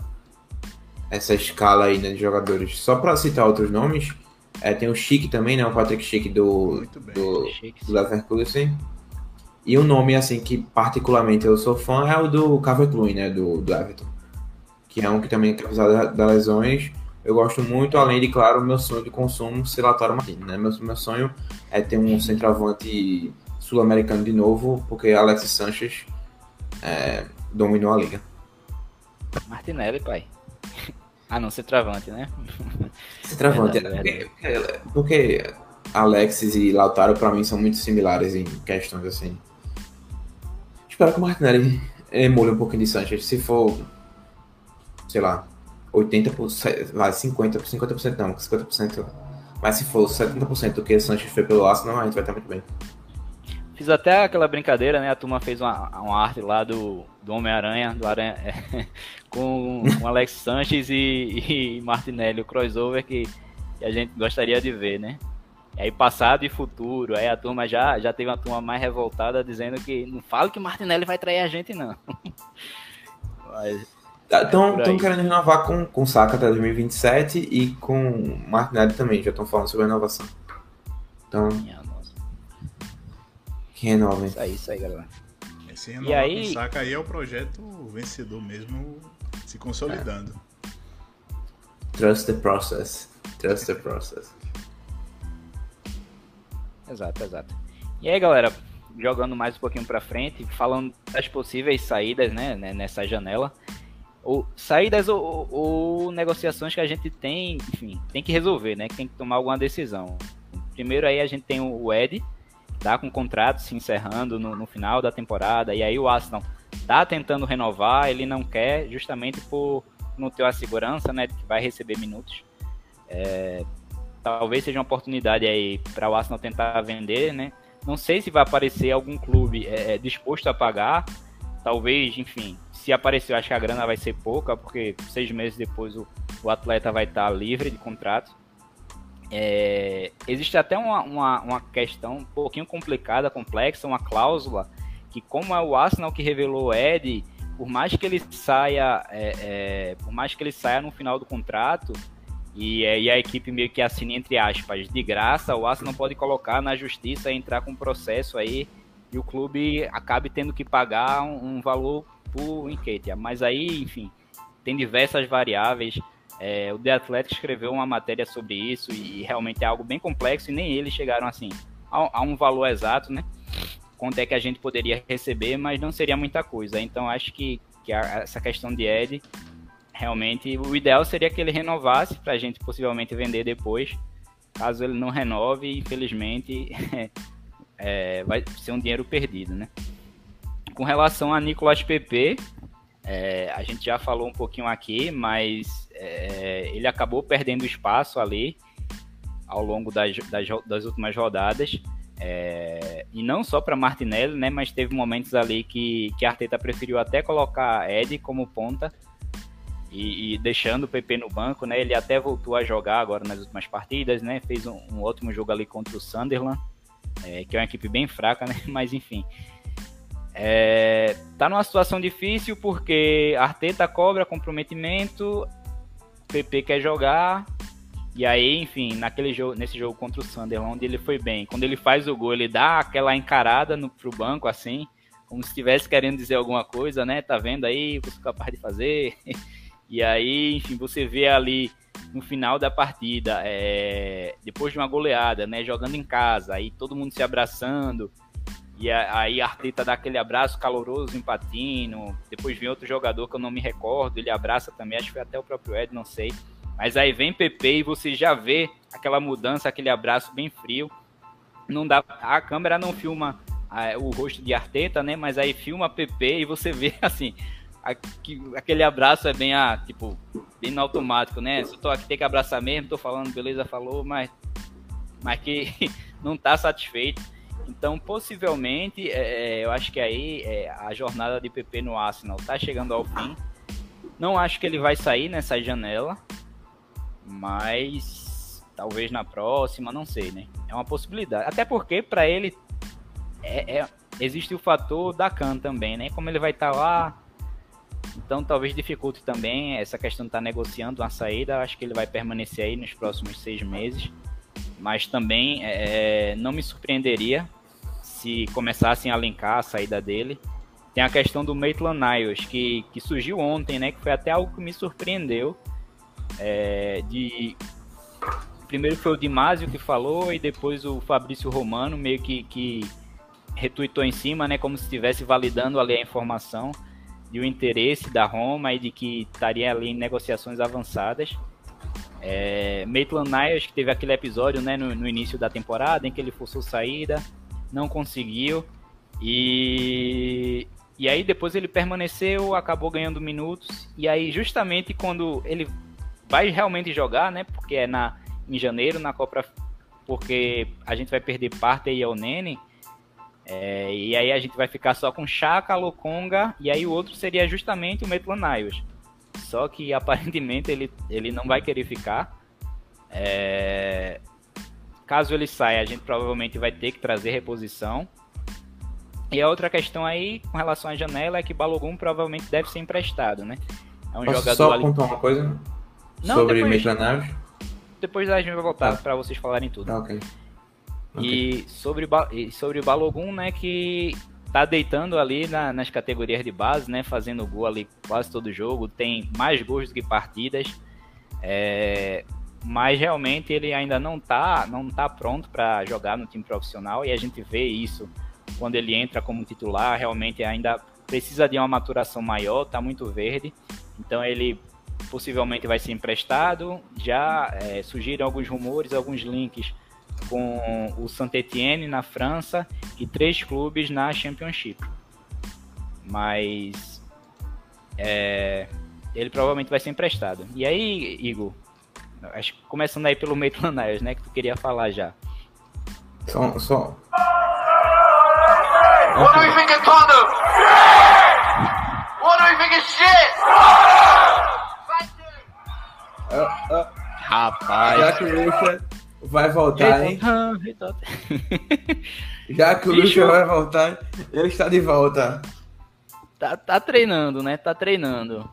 essa escala aí né, de jogadores. Só para citar outros nomes, é, tem o Chique também, né? O Patrick Chique do, do, do Leverkusen. E um nome, assim, que particularmente eu sou fã é o do Calvert-Lewin, né? Do, do Everton. Que é um que também, apesar das lesões, eu gosto muito, além de, claro, o meu sonho de consumo ser Lautaro Martins, né? Meu, meu sonho é ter um centroavante sul-americano de novo, porque Alexis Sanchez é, dominou a liga. Martinelli, pai. Ah, não, centroavante, né? Centroavante, é, porque, porque Alexis e Lautaro, pra mim, são muito similares em questões assim. Espero que o Martinelli emule um pouquinho de Sanchez. Se for, sei lá, 80%, vai, 50%, 50% não, 50%. Mas se for 70% do que o Sanchez fez pelo Arsenal, a gente vai estar muito bem. Fiz até aquela brincadeira, né? A turma fez uma, uma arte lá do, do Homem-Aranha, do Aranha, é, com, com Alex Sanches e, e Martinelli, o crossover que, que, a gente gostaria de ver, né? E aí passado e futuro, aí a turma já, já teve uma turma mais revoltada dizendo que não fala que Martinelli vai trair a gente, não. Estão tá, é querendo renovar com, com Saka até 2027 e com Martinelli também, já estão falando sobre a renovação. Então. Minha que renovem. Isso aí, isso aí, galera. Esse renovar e aí... com Saka aí é o projeto vencedor mesmo se consolidando. É. Trust the process. Trust the process. Exato, exato. E aí, galera, jogando mais um pouquinho para frente, falando das possíveis saídas, né, né nessa janela. Ou saídas ou, ou, negociações que a gente tem, enfim, tem que resolver, né? Tem que tomar alguma decisão. Primeiro aí a gente tem o Ed, tá com o contrato se encerrando no, no final da temporada, e aí o Arsenal tá tentando renovar, ele não quer, justamente por não ter a segurança, né, de que vai receber minutos. É, talvez seja uma oportunidade aí para o Arsenal tentar vender, né? Não sei se vai aparecer algum clube é, disposto a pagar. Talvez, enfim, se aparecer, eu acho que a grana vai ser pouca, porque seis meses depois o, o atleta vai estar livre de contrato. É, existe até uma, uma, uma, questão um pouquinho complicada, complexa, uma cláusula, que como é o Arsenal que revelou o Ed, por mais que ele saia, é, é, por mais que ele saia no final do contrato, e, e a equipe meio que assine, entre aspas, de graça, o Arsenal pode colocar na justiça entrar com um processo aí e o clube acabe tendo que pagar um, um valor por Enquetia. Mas aí, enfim, tem diversas variáveis. É, o The Athletic escreveu uma matéria sobre isso e realmente é algo bem complexo e nem eles chegaram assim a, a um valor exato, né? Quanto é que a gente poderia receber, mas não seria muita coisa. Então acho que, que a, essa questão de Ed realmente o ideal seria que ele renovasse para a gente possivelmente vender depois. Caso ele não renove, infelizmente é, vai ser um dinheiro perdido, né? Com relação a Nicolas Pepe, é, a gente já falou um pouquinho aqui, mas é, ele acabou perdendo espaço ali ao longo das, das, das últimas rodadas. É, e não só para Martinelli, né, mas teve momentos ali que, que Arteta preferiu até colocar Ed como ponta e, e, deixando o PP no banco, né? Ele até voltou a jogar agora nas últimas partidas, né? Fez um, um ótimo jogo ali contra o Sunderland, é, que é uma equipe bem fraca, né? Mas enfim. É, tá numa situação difícil porque Arteta cobra comprometimento, PP quer jogar, e aí, enfim, naquele jogo, nesse jogo contra o Sunderland, ele foi bem. Quando ele faz o gol, ele dá aquela encarada no, pro banco, assim, como se estivesse querendo dizer alguma coisa, né? Tá vendo aí, você é capaz de fazer. E aí, enfim, você vê ali no final da partida, é, depois de uma goleada, né, jogando em casa, aí todo mundo se abraçando, e aí Arteta dá aquele abraço caloroso em Patino, depois vem outro jogador que eu não me recordo, ele abraça também, acho que foi até o próprio Ed, não sei. Mas aí vem PP e você já vê aquela mudança, aquele abraço bem frio. Não dá, a câmera não filma a, o rosto de Arteta, né? Mas aí filma PP e você vê assim, aquele abraço é bem, ah, tipo, bem no automático, né? Se eu tô aqui, tem que abraçar mesmo, tô falando, beleza, falou, mas, mas que não tá satisfeito. Então, possivelmente, é, é, eu acho que aí é, a jornada de PP no Arsenal tá chegando ao fim. Não acho que ele vai sair nessa janela, mas talvez na próxima, não sei, né? É uma possibilidade. Até porque para ele é, é, existe o fator da Khan também, né? Como ele vai estar tá lá então talvez dificulte também essa questão de estar tá negociando uma saída. Acho que ele vai permanecer aí nos próximos seis meses. Mas também é, é, não me surpreenderia se começassem a linkar a saída dele. Tem a questão do Maitland Niles, que, que surgiu ontem, né? Que foi até algo que me surpreendeu. É, de primeiro foi o Dimásio que falou e depois o Fabrício Romano meio que, que retuitou em cima, né? Como se estivesse validando ali a informação de o interesse da Roma e de que estaria ali em negociações avançadas. É, Maitland Niles, teve aquele episódio né, no, no, início da temporada em que ele forçou saída, não conseguiu. E, e aí depois ele permaneceu, acabou ganhando minutos. E aí justamente quando ele vai realmente jogar, né? Porque é na, em janeiro na Copa, porque a gente vai perder parte aí ao Nene é, e aí a gente vai ficar só com Chaka, Lokonga, e aí o outro seria justamente o Maitland Niles. Só que aparentemente ele, ele não vai querer ficar. É, caso ele saia, a gente provavelmente vai ter que trazer reposição. E a outra questão aí, com relação à janela, é que Balogun provavelmente deve ser emprestado, né? É um Posso jogador só ali... uma coisa não, sobre depois, Niles? Depois a gente vai voltar tá. para vocês falarem tudo. Tá, ok. E sobre, sobre o Balogun, né, que tá deitando ali na, nas categorias de base, né? Fazendo gol ali quase todo jogo, tem mais gols do que partidas. É, mas realmente ele ainda não tá, não tá pronto para jogar no time profissional e a gente vê isso quando ele entra como titular, realmente ainda precisa de uma maturação maior, tá muito verde. Então ele possivelmente vai ser emprestado. Já é, surgiram alguns rumores, alguns links com o Saint-Étienne na França e três clubes na Championship. Mas é, ele provavelmente vai ser emprestado. E aí, Igor, acho que começando aí pelo Maitland Niles, né, que tu queria falar já. Só, só. What do we think of Tottenham? What do we think of shit? Rapaz. Já que o vai voltar, hein? Já que o Lucha vai voltar, ele está de volta. Tá, tá treinando, né? Tá treinando.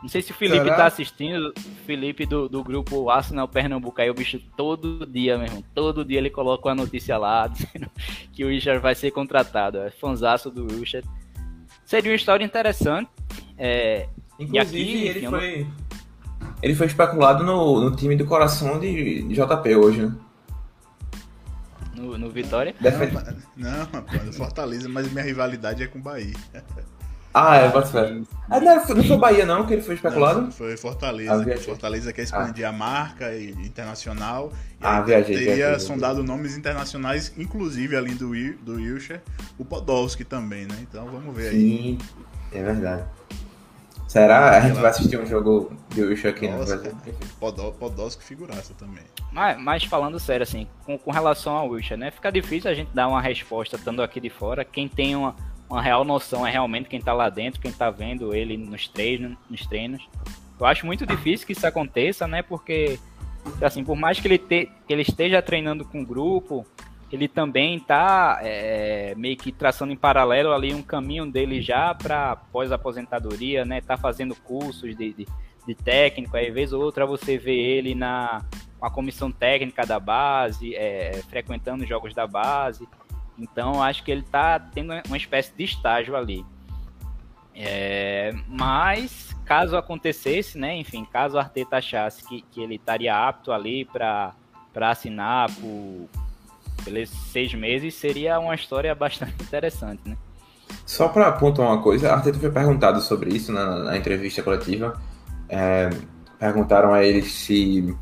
Não sei se o Felipe Será? tá assistindo. Felipe do, do grupo Arsenal Pernambuco aí, o bicho todo dia, meu irmão. Todo dia ele coloca uma notícia lá dizendo que o Richard vai ser contratado. É fanzaço do Richard. Seria uma história interessante. É, Inclusive, aqui, ele enfim, eu foi. Ele foi especulado no, no time do coração de, de JP hoje, né? no, no Vitória. Defende- Não, não, rapaz, Fortaleza, mas minha rivalidade é com o Bahia. Ah, é, bota fé. Ah, não, foi- não foi Bahia não que ele foi especulado? Não, foi Ah, Fortaleza. viajei. Fortaleza quer expandir a marca e- internacional. E Ah, viajei, teria viajei, sondado nomes internacionais, inclusive além do, do Wilshere, o Podolski também, né? Então vamos ver aí. Sim, é verdade. Será? A gente vai assistir um jogo de Wilshere aqui no Brasil? Podol, Podolski figuraça também. Mas, mas falando sério, assim, com, com relação ao Wilshere, né? Fica difícil a gente dar uma resposta estando aqui de fora. Quem tem uma, uma real noção é realmente quem tá lá dentro, quem tá vendo ele nos treinos, nos treinos. Eu acho muito difícil que isso aconteça, né? Porque, assim, por mais que ele, te, que ele esteja treinando com o grupo, ele também tá é, meio que traçando em paralelo ali um caminho dele já para pós-aposentadoria, né? Tá fazendo cursos de, de, de técnico, aí vez ou outra você vê ele na com a comissão técnica da base, é, frequentando os jogos da base. Então acho que ele tá tendo uma espécie de estágio ali. É, mas caso acontecesse, né? Enfim, caso o Arteta achasse que, que ele estaria apto ali para assinar por pelos seis meses, seria uma história bastante interessante, né? Só para pontuar uma coisa, a Arteta foi perguntado sobre isso na, na entrevista coletiva. É, perguntaram a ele se.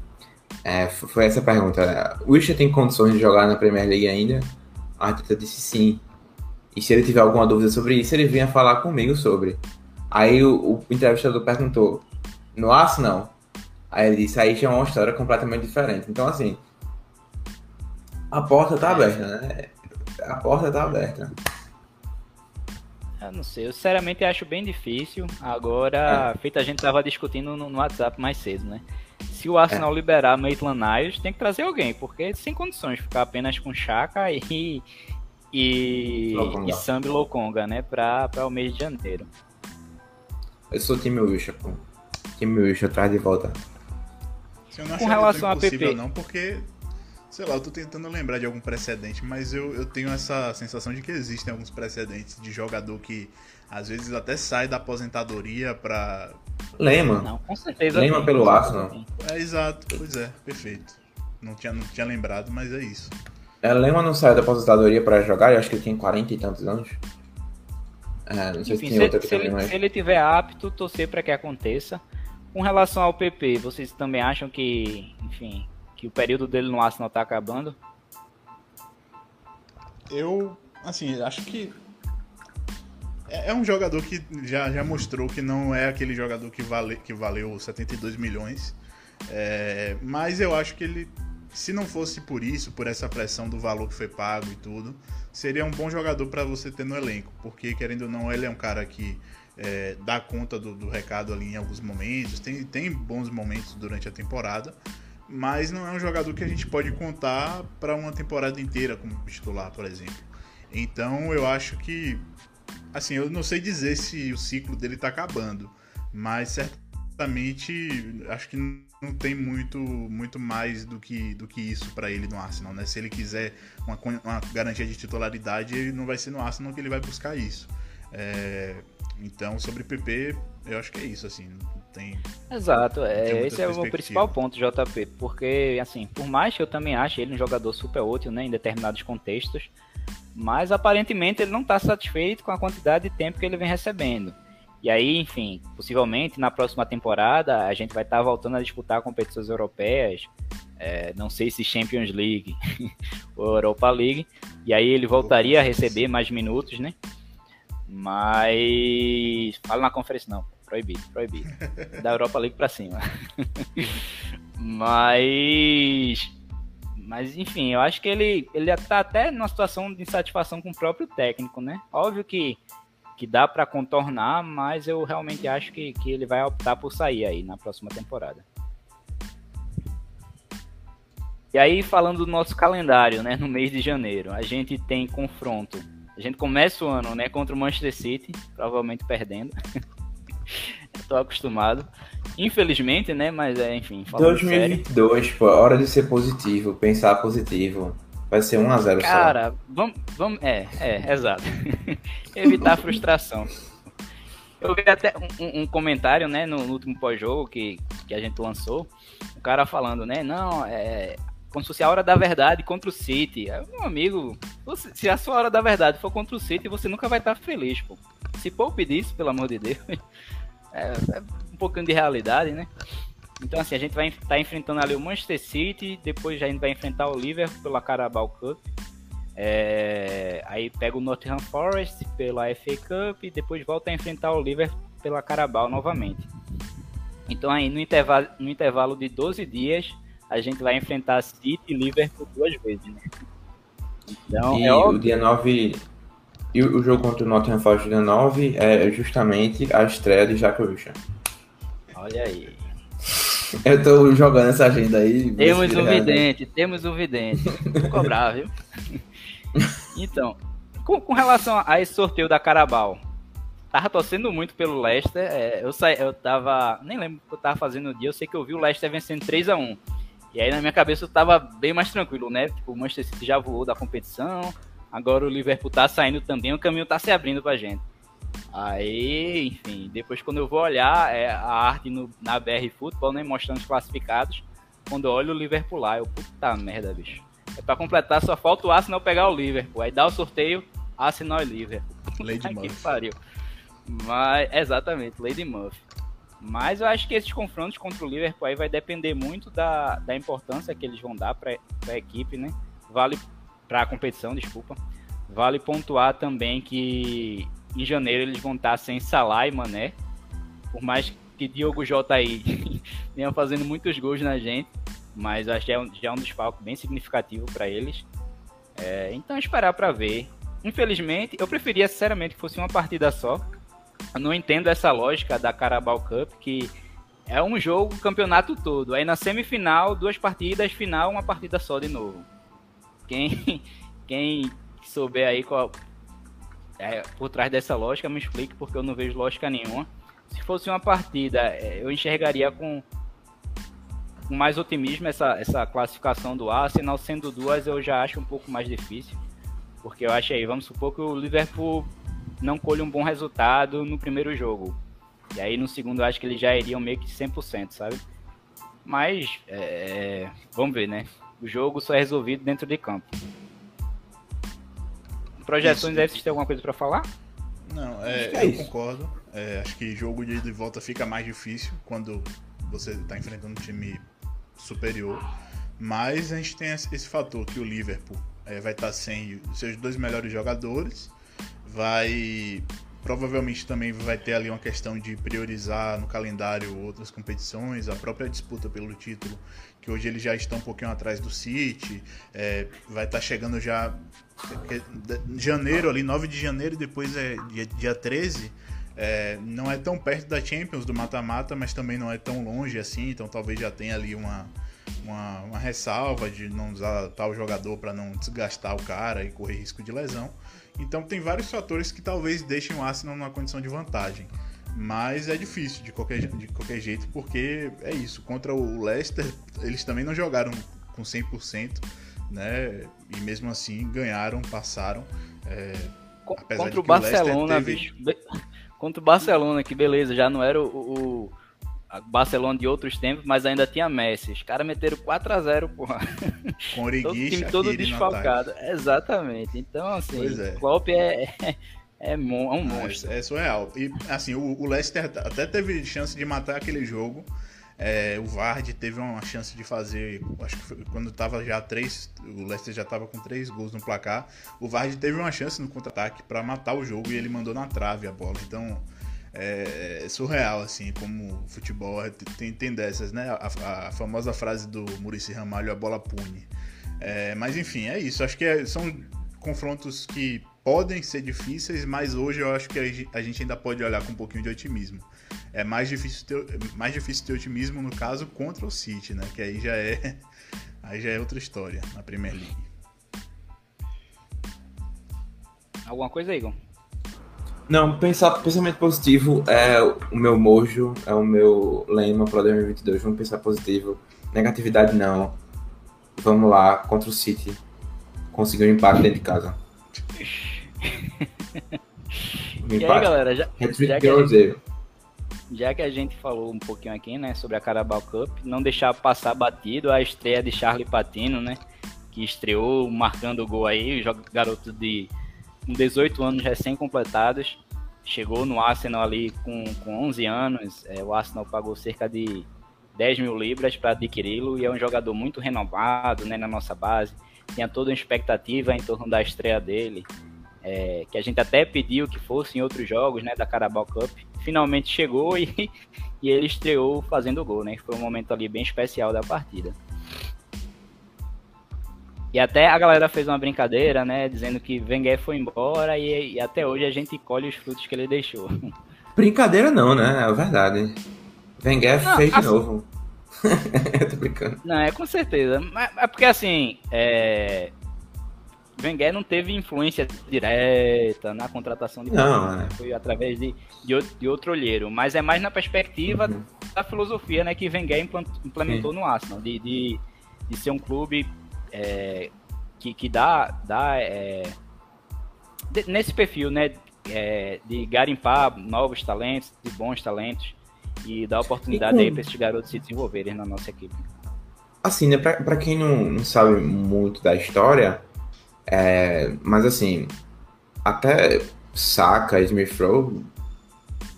é, foi essa a pergunta. O Wilshere tem condições de jogar na Premier League ainda? A Arteta disse sim. E se ele tiver alguma dúvida sobre isso, ele vinha falar comigo sobre. Aí o, o entrevistador perguntou: No Arsenal? Aí ele disse: Aí já é uma história completamente diferente. Então, assim. A porta tá aberta, né? A porta tá aberta. Eu não sei, eu sinceramente acho bem difícil. Agora, feito a gente tava discutindo no, no WhatsApp mais cedo, né? Se o Arsenal liberar Maitland Niles, tem que trazer alguém, porque sem condições ficar apenas com Chaka e e, Lokonga. e Sambi Lokonga, né, para o mês de janeiro. Eu sou time Wilshere, pô. Time Wilshere atrás de volta. Eu não Com relação a PP. não, porque, sei lá, eu tô tentando lembrar de algum precedente, mas eu, eu tenho essa sensação de que existem alguns precedentes de jogador que às vezes até sai da aposentadoria pra. Lema. Não, com certeza. Lembra tem, pelo Arsenal? É exato, pois é, perfeito. Não tinha, não tinha lembrado, mas é isso. É, Lema não saiu da aposentadoria pra jogar, eu acho que ele tem 40 e tantos anos. É, não sei Enfim, se tem se, ele, mas. se ele tiver apto, torcer para que aconteça. Com relação ao PP, vocês também acham que, enfim, que o período dele no Arsenal tá acabando? Eu, assim, acho que. É é um jogador que já, já mostrou que não é aquele jogador que, vale, que valeu 72 milhões. É, mas eu acho que ele, se não fosse por isso, por essa pressão do valor que foi pago e tudo, seria um bom jogador para você ter no elenco. Porque, querendo ou não, ele é um cara que é, dá conta do, do recado ali em alguns momentos, tem, tem bons momentos durante a temporada. Mas não é um jogador que a gente pode contar para uma temporada inteira como titular, por exemplo. Então eu acho que. Assim, eu não sei dizer se o ciclo dele tá acabando, mas certamente acho que não tem muito, muito mais do que, do que isso para ele no Arsenal, né? Se ele quiser uma, uma, garantia de titularidade, ele não vai ser no Arsenal que ele vai buscar isso. É, então, sobre PP, eu acho que é isso, assim, tem... Exato, é, esse é o principal ponto, JP, porque, assim, por mais que eu também ache ele um jogador super útil, né, em determinados contextos, mas aparentemente ele não está satisfeito com a quantidade de tempo que ele vem recebendo. E aí, enfim, possivelmente na próxima temporada a gente vai estar tá voltando a disputar competições europeias, é, não sei se Champions League ou Europa League, e aí ele voltaria a receber mais minutos, né? Mas. Fala na conferência, não. Proibido, proibido. Da Europa League pra cima. Mas. Mas, enfim, eu acho que ele, ele tá até numa situação de insatisfação com o próprio técnico, né? Óbvio que que dá para contornar, mas eu realmente acho que, que ele vai optar por sair aí na próxima temporada. E aí, falando do nosso calendário, né, no mês de janeiro, a gente tem confronto. A gente começa o ano, né, contra o Manchester City, provavelmente perdendo. Estou acostumado. Infelizmente, né, mas é, enfim. 2022, sério. pô, hora de ser positivo, pensar positivo. Vai ser 1x0 só. Cara, vamos, vamos. É, é, exato. Evitar frustração. Eu vi até um, um comentário, né, no, no último pós-jogo que, que a gente lançou. O cara falando, né, não, é. Como se fosse a hora da verdade contra o City. Meu amigo, você, se a sua hora da verdade for contra o City, você nunca vai estar feliz, pô. Se poupe disso, pelo amor de Deus. É, é um pouquinho de realidade, né? Então, assim, a gente vai estar tá enfrentando ali o Manchester City, depois a gente vai enfrentar o Liverpool pela Carabao Cup. É, aí pega o Nottingham Forest pela FA Cup e depois volta a enfrentar o Liverpool pela Carabao novamente. Então aí no intervalo, no intervalo de 12 dias a gente vai enfrentar City e Liverpool duas vezes. Né? Então, e é o dia 9 e o jogo contra o Nottingham Forest dia 9 é justamente a estreia de Jack. Olha aí. Eu tô jogando essa agenda aí. Temos um vidente, temos um vidente. Vou cobrar, viu? Então, com, com, relação a esse sorteio da Carabao, tava torcendo muito pelo Leicester. É, eu, sa... eu tava. Nem lembro o que eu tava fazendo no dia. Eu sei que eu vi o Leicester vencendo 3 a 1 E aí na minha cabeça eu tava bem mais tranquilo, né? Tipo, o Manchester City já voou da competição. Agora o Liverpool tá saindo também, o caminho tá se abrindo pra gente. Aí, enfim, depois quando eu vou olhar é, a arte no, na BR Futebol, né, mostrando os classificados, quando eu olho o Liverpool lá, eu, puta merda, bicho. É pra completar, só falta o Arsenal pegar o Liverpool. Aí dá o sorteio, Arsenal e Liverpool. Lady Murphy. pariu. Mas, exatamente, Lady Murphy. Mas eu acho que esses confrontos contra o Liverpool aí vai depender muito da, da importância que eles vão dar para a equipe, né? Vale para a competição, desculpa. Vale pontuar também que em janeiro eles vão estar sem Salah e Mané. Por mais que Diogo Jota aí venha fazendo muitos gols na gente, mas acho que é um, já é um desfalque bem significativo para eles. É, então esperar para ver. Infelizmente, eu preferia sinceramente que fosse uma partida só. Eu não entendo essa lógica da Carabao Cup, que é um jogo, campeonato todo. Aí na semifinal, duas partidas, final, uma partida só de novo. Quem, quem souber aí qual, é, por trás dessa lógica, me explique porque eu não vejo lógica nenhuma. Se fosse uma partida, é, eu enxergaria com, com mais otimismo essa, essa classificação do Arsenal, sendo duas eu já acho um pouco mais difícil, porque eu acho aí, vamos supor que o Liverpool não colhe um bom resultado no primeiro jogo, e aí no segundo eu acho que eles já iriam meio que 100%, sabe? Mas, é, vamos ver, né? O jogo só é resolvido dentro de campo. Projeções aí, vocês têm alguma coisa para falar? Não, é, é eu isso. concordo. É, acho que jogo de ida e volta fica mais difícil quando você está enfrentando um time superior. Mas a gente tem esse fator que o Liverpool é, vai estar tá sem seus dois melhores jogadores, vai provavelmente também vai ter ali uma questão de priorizar no calendário outras competições, a própria disputa pelo título, que hoje eles já estão um pouquinho atrás do City, é, vai estar tá chegando já janeiro ali, 9 de janeiro, depois é dia, dia 13, é, não é tão perto da Champions, do mata-mata, mas também não é tão longe assim, então talvez já tenha ali uma, uma, uma ressalva de não usar tal jogador para não desgastar o cara e correr risco de lesão. Então tem vários fatores que talvez deixem o Arsenal numa condição de vantagem. Mas é difícil de qualquer, de qualquer jeito, porque é isso. Contra o Leicester, eles também não jogaram com 100%, né? E mesmo assim ganharam, passaram. É, contra o Barcelona, o teve... bicho. Contra o Barcelona, que beleza, já não era o, o Barcelona de outros tempos, mas ainda tinha Messi. Os caras meteram 4x0, porra. Com Origui, todo time todo desfalcado. Exatamente. Então, assim, é. o Klopp é, é, é, um é, monstro. É, é surreal. E, assim, o, o Leicester até teve chance de matar aquele jogo. É, o Vard teve uma chance de fazer, acho que foi, quando tava já três, o Leicester já tava com três gols no placar. O Vard teve uma chance no contra-ataque para matar o jogo e ele mandou na trave a bola. Então, é, é surreal, assim, como o futebol tem, tem dessas, né? A, a famosa frase do Murici Ramalho, a bola pune. É, mas enfim, é isso. Acho que é, são confrontos que podem ser difíceis, mas hoje eu acho que a gente ainda pode olhar com um pouquinho de otimismo. É mais difícil ter, mais difícil ter otimismo no caso contra o City, né? Que aí já é aí já é outra história na Premier League. Alguma coisa, Igor? Não, pensar, pensamento positivo é o meu mojo, é o meu lema para 2022. Vamos pensar positivo. Negatividade não. Vamos lá, contra o City. Conseguir um empate dentro de casa. Um e aí, galera, já, já, que gente, já, que a gente falou um pouquinho aqui, né, sobre a Carabao Cup, não deixar passar batido a estreia de Charlie Patino, né, que estreou marcando o gol aí, o garoto de com 18 anos recém-completados, chegou no Arsenal ali com, com 11 anos, é, o Arsenal pagou cerca de 10 mil libras para adquiri-lo e é um jogador muito renovado né, na nossa base, tinha toda uma expectativa em torno da estreia dele, é, que a gente até pediu que fosse em outros jogos né, da Carabao Cup, finalmente chegou e, e ele estreou fazendo gol, né, foi um momento ali bem especial da partida. E até a galera fez uma brincadeira, né? Dizendo que Wenger foi embora e, e até hoje a gente colhe os frutos que ele deixou. Brincadeira não, né? É verdade. Wenger não, fez assim, de novo. Eu tô brincando. Não, é com certeza. Mas, é porque assim, é... Wenger não teve influência direta na contratação de não, é. foi através de, de, de, outro olheiro, mas é mais na perspectiva uhum. da filosofia né, que Wenger implementou Sim. no Arsenal, de, de, de ser um clube é, que, que dá, dá é, de, nesse perfil, né, é, de garimpar novos talentos, de bons talentos e dar oportunidade aí para esses garotos se desenvolverem na nossa equipe. Assim, né, para quem não, não sabe muito da história, é, mas assim, até Saka, Smith Rowe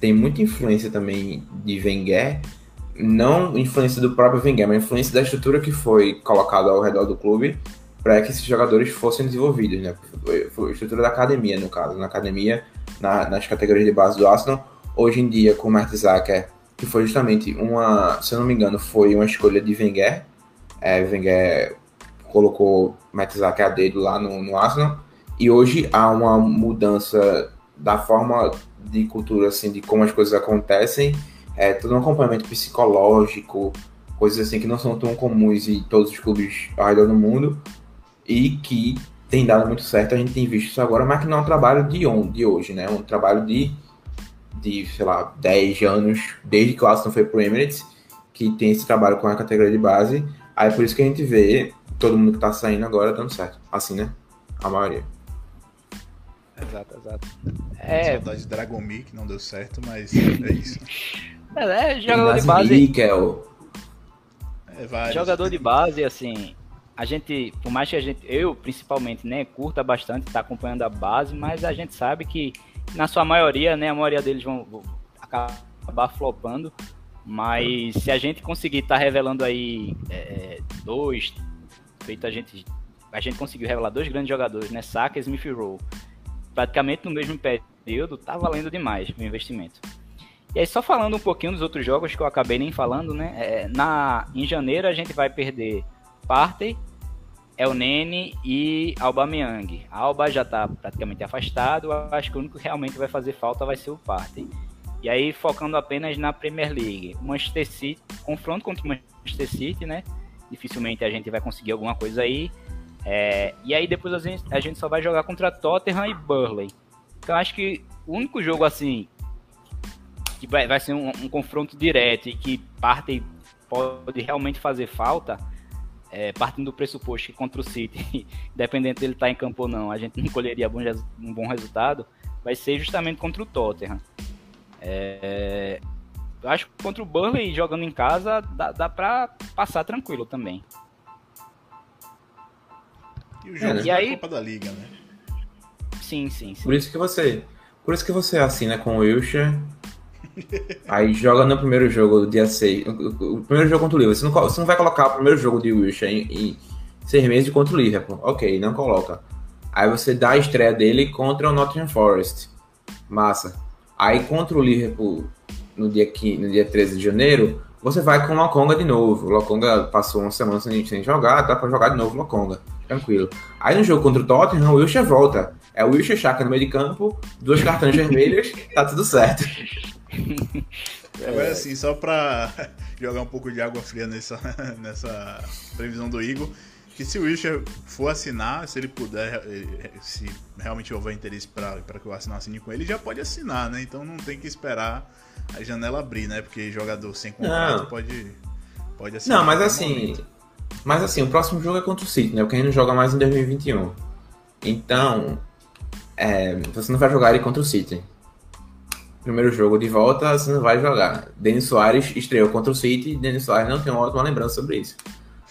tem muita influência também de Wenger não influência do próprio Wenger, mas influência da estrutura que foi colocada ao redor do clube para que esses jogadores fossem desenvolvidos, né? Foi a estrutura da academia, no caso, na academia, na, nas categorias de base do Arsenal. Hoje em dia, com o Mertesacker, que foi justamente uma, se eu não me engano, foi uma escolha de Wenger. É, Wenger colocou Mertesacker a dedo lá no, no Arsenal. E hoje há uma mudança da forma de cultura, assim, de como as coisas acontecem é, todo um acompanhamento psicológico, coisas assim que não são tão comuns em todos os clubes ao redor do mundo e que tem dado muito certo. A gente tem visto isso agora, mas que não é um trabalho de, on, de hoje, né? É um trabalho de, de, sei lá, 10 anos, desde que o Aston foi pro Emirates, que tem esse trabalho com a categoria de base. Aí por isso que a gente vê todo mundo que tá saindo agora dando certo. Assim, né? A maioria. Exato, exato. É... Saudade de Dragomir, que não deu certo, mas é isso. É, é jogador de base. Nickel. É, jogador de base, assim, a gente, por mais que a gente, eu principalmente, né, curta bastante, tá acompanhando a base, mas a gente sabe que na sua maioria, né, a maioria deles vão, vão acabar flopando. Mas se a gente conseguir estar tá revelando aí é, dois, feito a gente, a gente conseguiu revelar dois grandes jogadores, né, Saka e Smith Rowe, praticamente no mesmo período, tá valendo demais o investimento. E aí, só falando um pouquinho dos outros jogos que eu acabei nem falando, né? É, na, em janeiro a gente vai perder Partey, El Nene e Aubameyang. A Alba já está praticamente afastado, acho que o único que realmente vai fazer falta vai ser o Partey. E aí, focando apenas na Premier League. Manchester City, confronto contra o Manchester City, né? Dificilmente a gente vai conseguir alguma coisa aí. É, e aí depois a gente, a gente só vai jogar contra Tottenham e Burley. Então acho que o único jogo assim que vai, vai ser um, um confronto direto e que parte pode realmente fazer falta, é, partindo do pressuposto que contra o City, independente dele estar tá em campo ou não, a gente não colheria um bom resultado, vai ser justamente contra o Tottenham. É, eu acho que contra o Burnley, jogando em casa, dá, dá pra passar tranquilo também. E o jogo é, né? e aí... Copa da Liga, né? Sim, sim, sim. Por isso que você, por isso que você assina com o Wilshire Aí joga no primeiro jogo dia 6. O, primeiro jogo contra o Liverpool. Você não, você não vai colocar o primeiro jogo de Wilshire em, em seis meses contra o Liverpool. Ok, não coloca. Aí você dá a estreia dele contra o Nottingham Forest. Massa. Aí contra o Liverpool no dia, 15, no dia 13 de janeiro, você vai com o Lokonga de novo. O Lokonga passou uma semana sem, sem jogar, dá pra jogar de novo o Lokonga. Tranquilo. Aí no jogo contra o Tottenham, o Wilshire volta. É o Wilshire Chaka no meio de campo, duas cartões vermelhas, tá tudo certo. Agora assim, só pra jogar um pouco de água fria nessa, nessa previsão do Igor, que se o Wilshire for assinar, se ele puder, eh, eh, se realmente houver interesse para que o Arsenal assine com ele, já pode assinar, né? Então não tem que esperar a janela abrir, né? Porque jogador sem contrato pode, pode assinar. Não, mas assim, momento. mas assim, o próximo jogo é contra o City, né? A gente não joga mais em 2021. Então, é, você não vai jogar ele contra o City primeiro jogo de volta, você não vai jogar. Denis Soares estreou contra o City e Denis Soares não tem uma ótima lembrança sobre isso.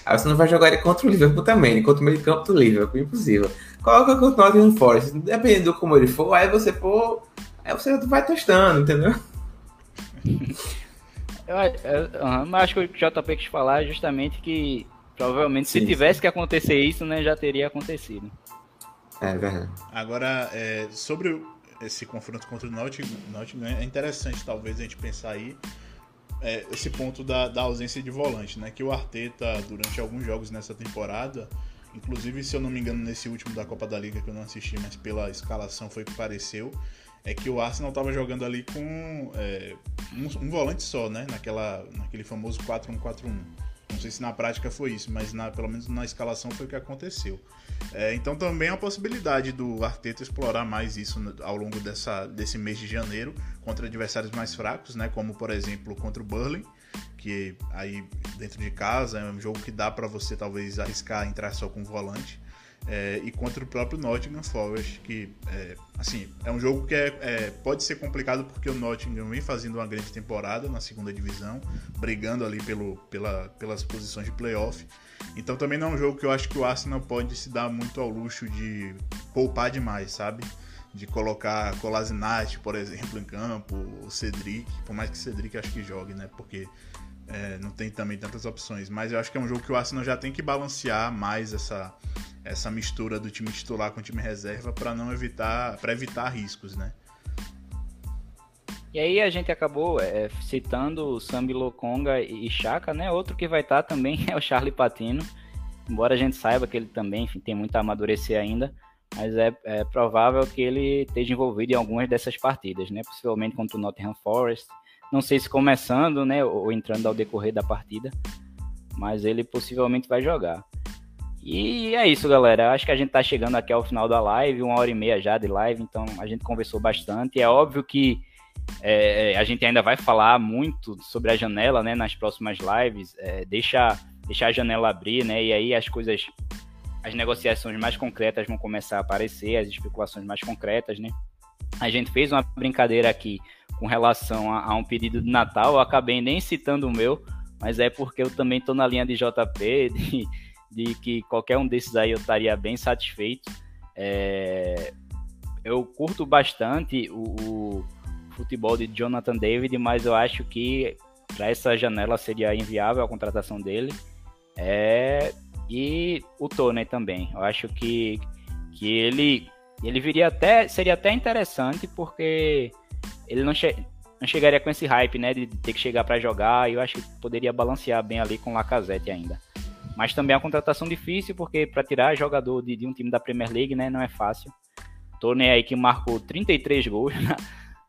Aí você não vai jogar ele contra o Liverpool também, contra o meio de campo do Liverpool, impossível. Coloca contra o Nottingham Forest, dependendo de como ele for, aí você pô, aí você vai testando, entendeu? Eu, eu, eu, acho que o JP quis falar é justamente que provavelmente sim, se tivesse sim. que acontecer isso, né, já teria acontecido. É verdade. Agora, é, sobre esse confronto contra o Nottingham, é interessante talvez a gente pensar aí é, esse ponto da, da ausência de volante, né? Que o Arteta, durante alguns jogos nessa temporada, inclusive, se eu não me engano, nesse último da Copa da Liga que eu não assisti, mas pela escalação foi o que pareceu, é que o Arsenal estava jogando ali com é, um, um, volante só, né? Naquela, naquele famoso 4-1-4-1. Não sei se na prática foi isso, mas na, pelo menos na escalação foi o que aconteceu. É, então também é uma possibilidade do Arteta explorar mais isso ao longo dessa, desse mês de janeiro contra adversários mais fracos, né? Como por exemplo contra o Burley, que aí dentro de casa é um jogo que dá para você talvez arriscar entrar só com volante é, e contra o próprio Nottingham Forest, que é, assim, é um jogo que é, é, pode ser complicado porque o Nottingham vem fazendo uma grande temporada na segunda divisão, brigando ali pelo, pela, pelas posições de playoff. Então também não é um jogo que eu acho que o Arsenal pode se dar muito ao luxo de poupar demais, sabe? De colocar Kolasinac, por exemplo, em campo, o Cedric, por mais que Cedric acho que jogue, né? Porque é, não tem também tantas opções. Mas eu acho que é um jogo que o Arsenal já tem que balancear mais essa, essa mistura do time titular com o time reserva para não evitar, para evitar riscos, né? E aí a gente acabou é, citando o Sambi Lokonga e Chaka, né? Outro que vai estar tá também é o Charlie Patino. Embora a gente saiba que ele também enfim, tem muito a amadurecer ainda, mas é, é, provável que ele esteja envolvido em algumas dessas partidas, né? Possivelmente contra o Nottingham Forest, não sei se começando, né, ou entrando ao decorrer da partida, mas ele possivelmente vai jogar. E é isso, galera. Acho que a gente tá chegando aqui ao final da live, uma hora e meia já de live, então a gente conversou bastante. É óbvio que é, a gente ainda vai falar muito sobre a janela, né, nas próximas lives. É, deixa, deixa a janela abrir, né, e aí as coisas, as negociações mais concretas vão começar a aparecer, as especulações mais concretas, né. A gente fez uma brincadeira aqui com relação a, a, um pedido de Natal, eu acabei nem citando o meu, mas é porque eu também estou na linha de JP, de, de, que qualquer um desses aí eu estaria bem satisfeito. É, eu curto bastante o, o, futebol de Jonathan David, mas eu acho que para essa janela seria inviável a contratação dele. É, e o Tony também. Eu acho que, que ele, ele viria até. Seria até interessante, porque ele não, che não chegaria com esse hype, né, de ter que chegar para jogar, e eu acho que poderia balancear bem ali com o Lacazette ainda. Mas também é uma contratação difícil, porque para tirar jogador de, de, um time da Premier League, né, não é fácil. Tony aí que marcou 33 gols na,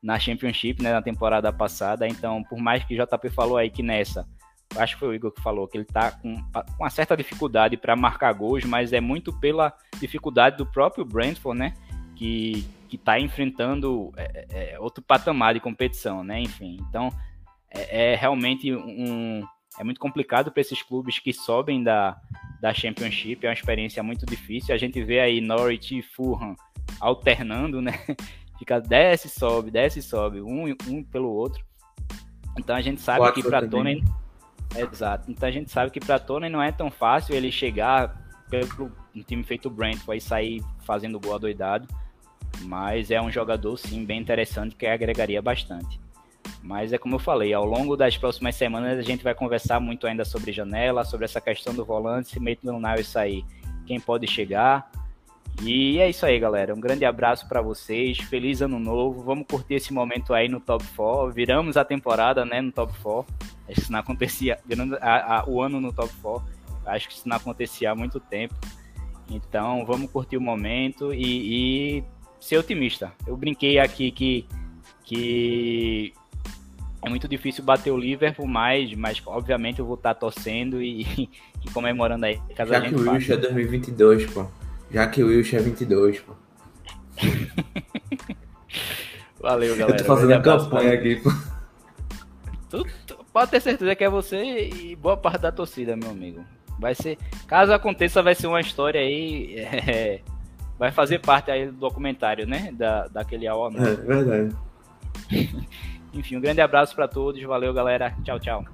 na Championship, né, na temporada passada, então por mais que JP falou aí que nessa, acho que foi o Igor que falou, que ele tá com, com uma certa dificuldade para marcar gols, mas é muito pela dificuldade do próprio Brentford, né, que que está enfrentando é, é, é, outro patamar de competição, né? Enfim, então é, é realmente um é muito complicado para esses clubes que sobem da, da Championship, é uma experiência muito difícil. A gente vê aí Norwich e Fulham alternando, né? Fica desce, sobe, desce, sobe, um, um pelo outro. Então a gente sabe Quatro que para Tony Exato. Então a gente sabe que para Tony não é tão fácil ele chegar pelo um time feito Brentford e sair fazendo gol adoidado. Mas é um jogador, sim, bem interessante que agregaria bastante. Mas é como eu falei, ao longo das próximas semanas a gente vai conversar muito ainda sobre janela, sobre essa questão do volante, se Maitland e sair, quem pode chegar. E é isso aí, galera. Um grande abraço para vocês. Feliz ano novo. Vamos curtir esse momento aí no Top 4. Viramos a temporada, né, no Top 4. Acho que isso não acontecia, a, a, o ano no Top 4. Acho que isso não acontecia há muito tempo. Então, vamos curtir o momento e, e ser otimista. Eu brinquei aqui que, que é muito difícil bater o Liverpool, mas, mas obviamente eu vou estar torcendo e, e comemorando aí. Já que o Wilsh é 2022, pô. Já que o Wilsh é 22, pô. Valeu, galera. Eu tô fazendo campanha aqui, pô. Tu, tu, pode ter certeza que é você e boa parte da torcida, meu amigo. Vai ser, caso aconteça, vai ser uma história aí. É, vai fazer parte aí do documentário, né? Da, daquele AO. É, verdade. Enfim, um grande abraço para todos. Valeu, galera. Tchau, tchau.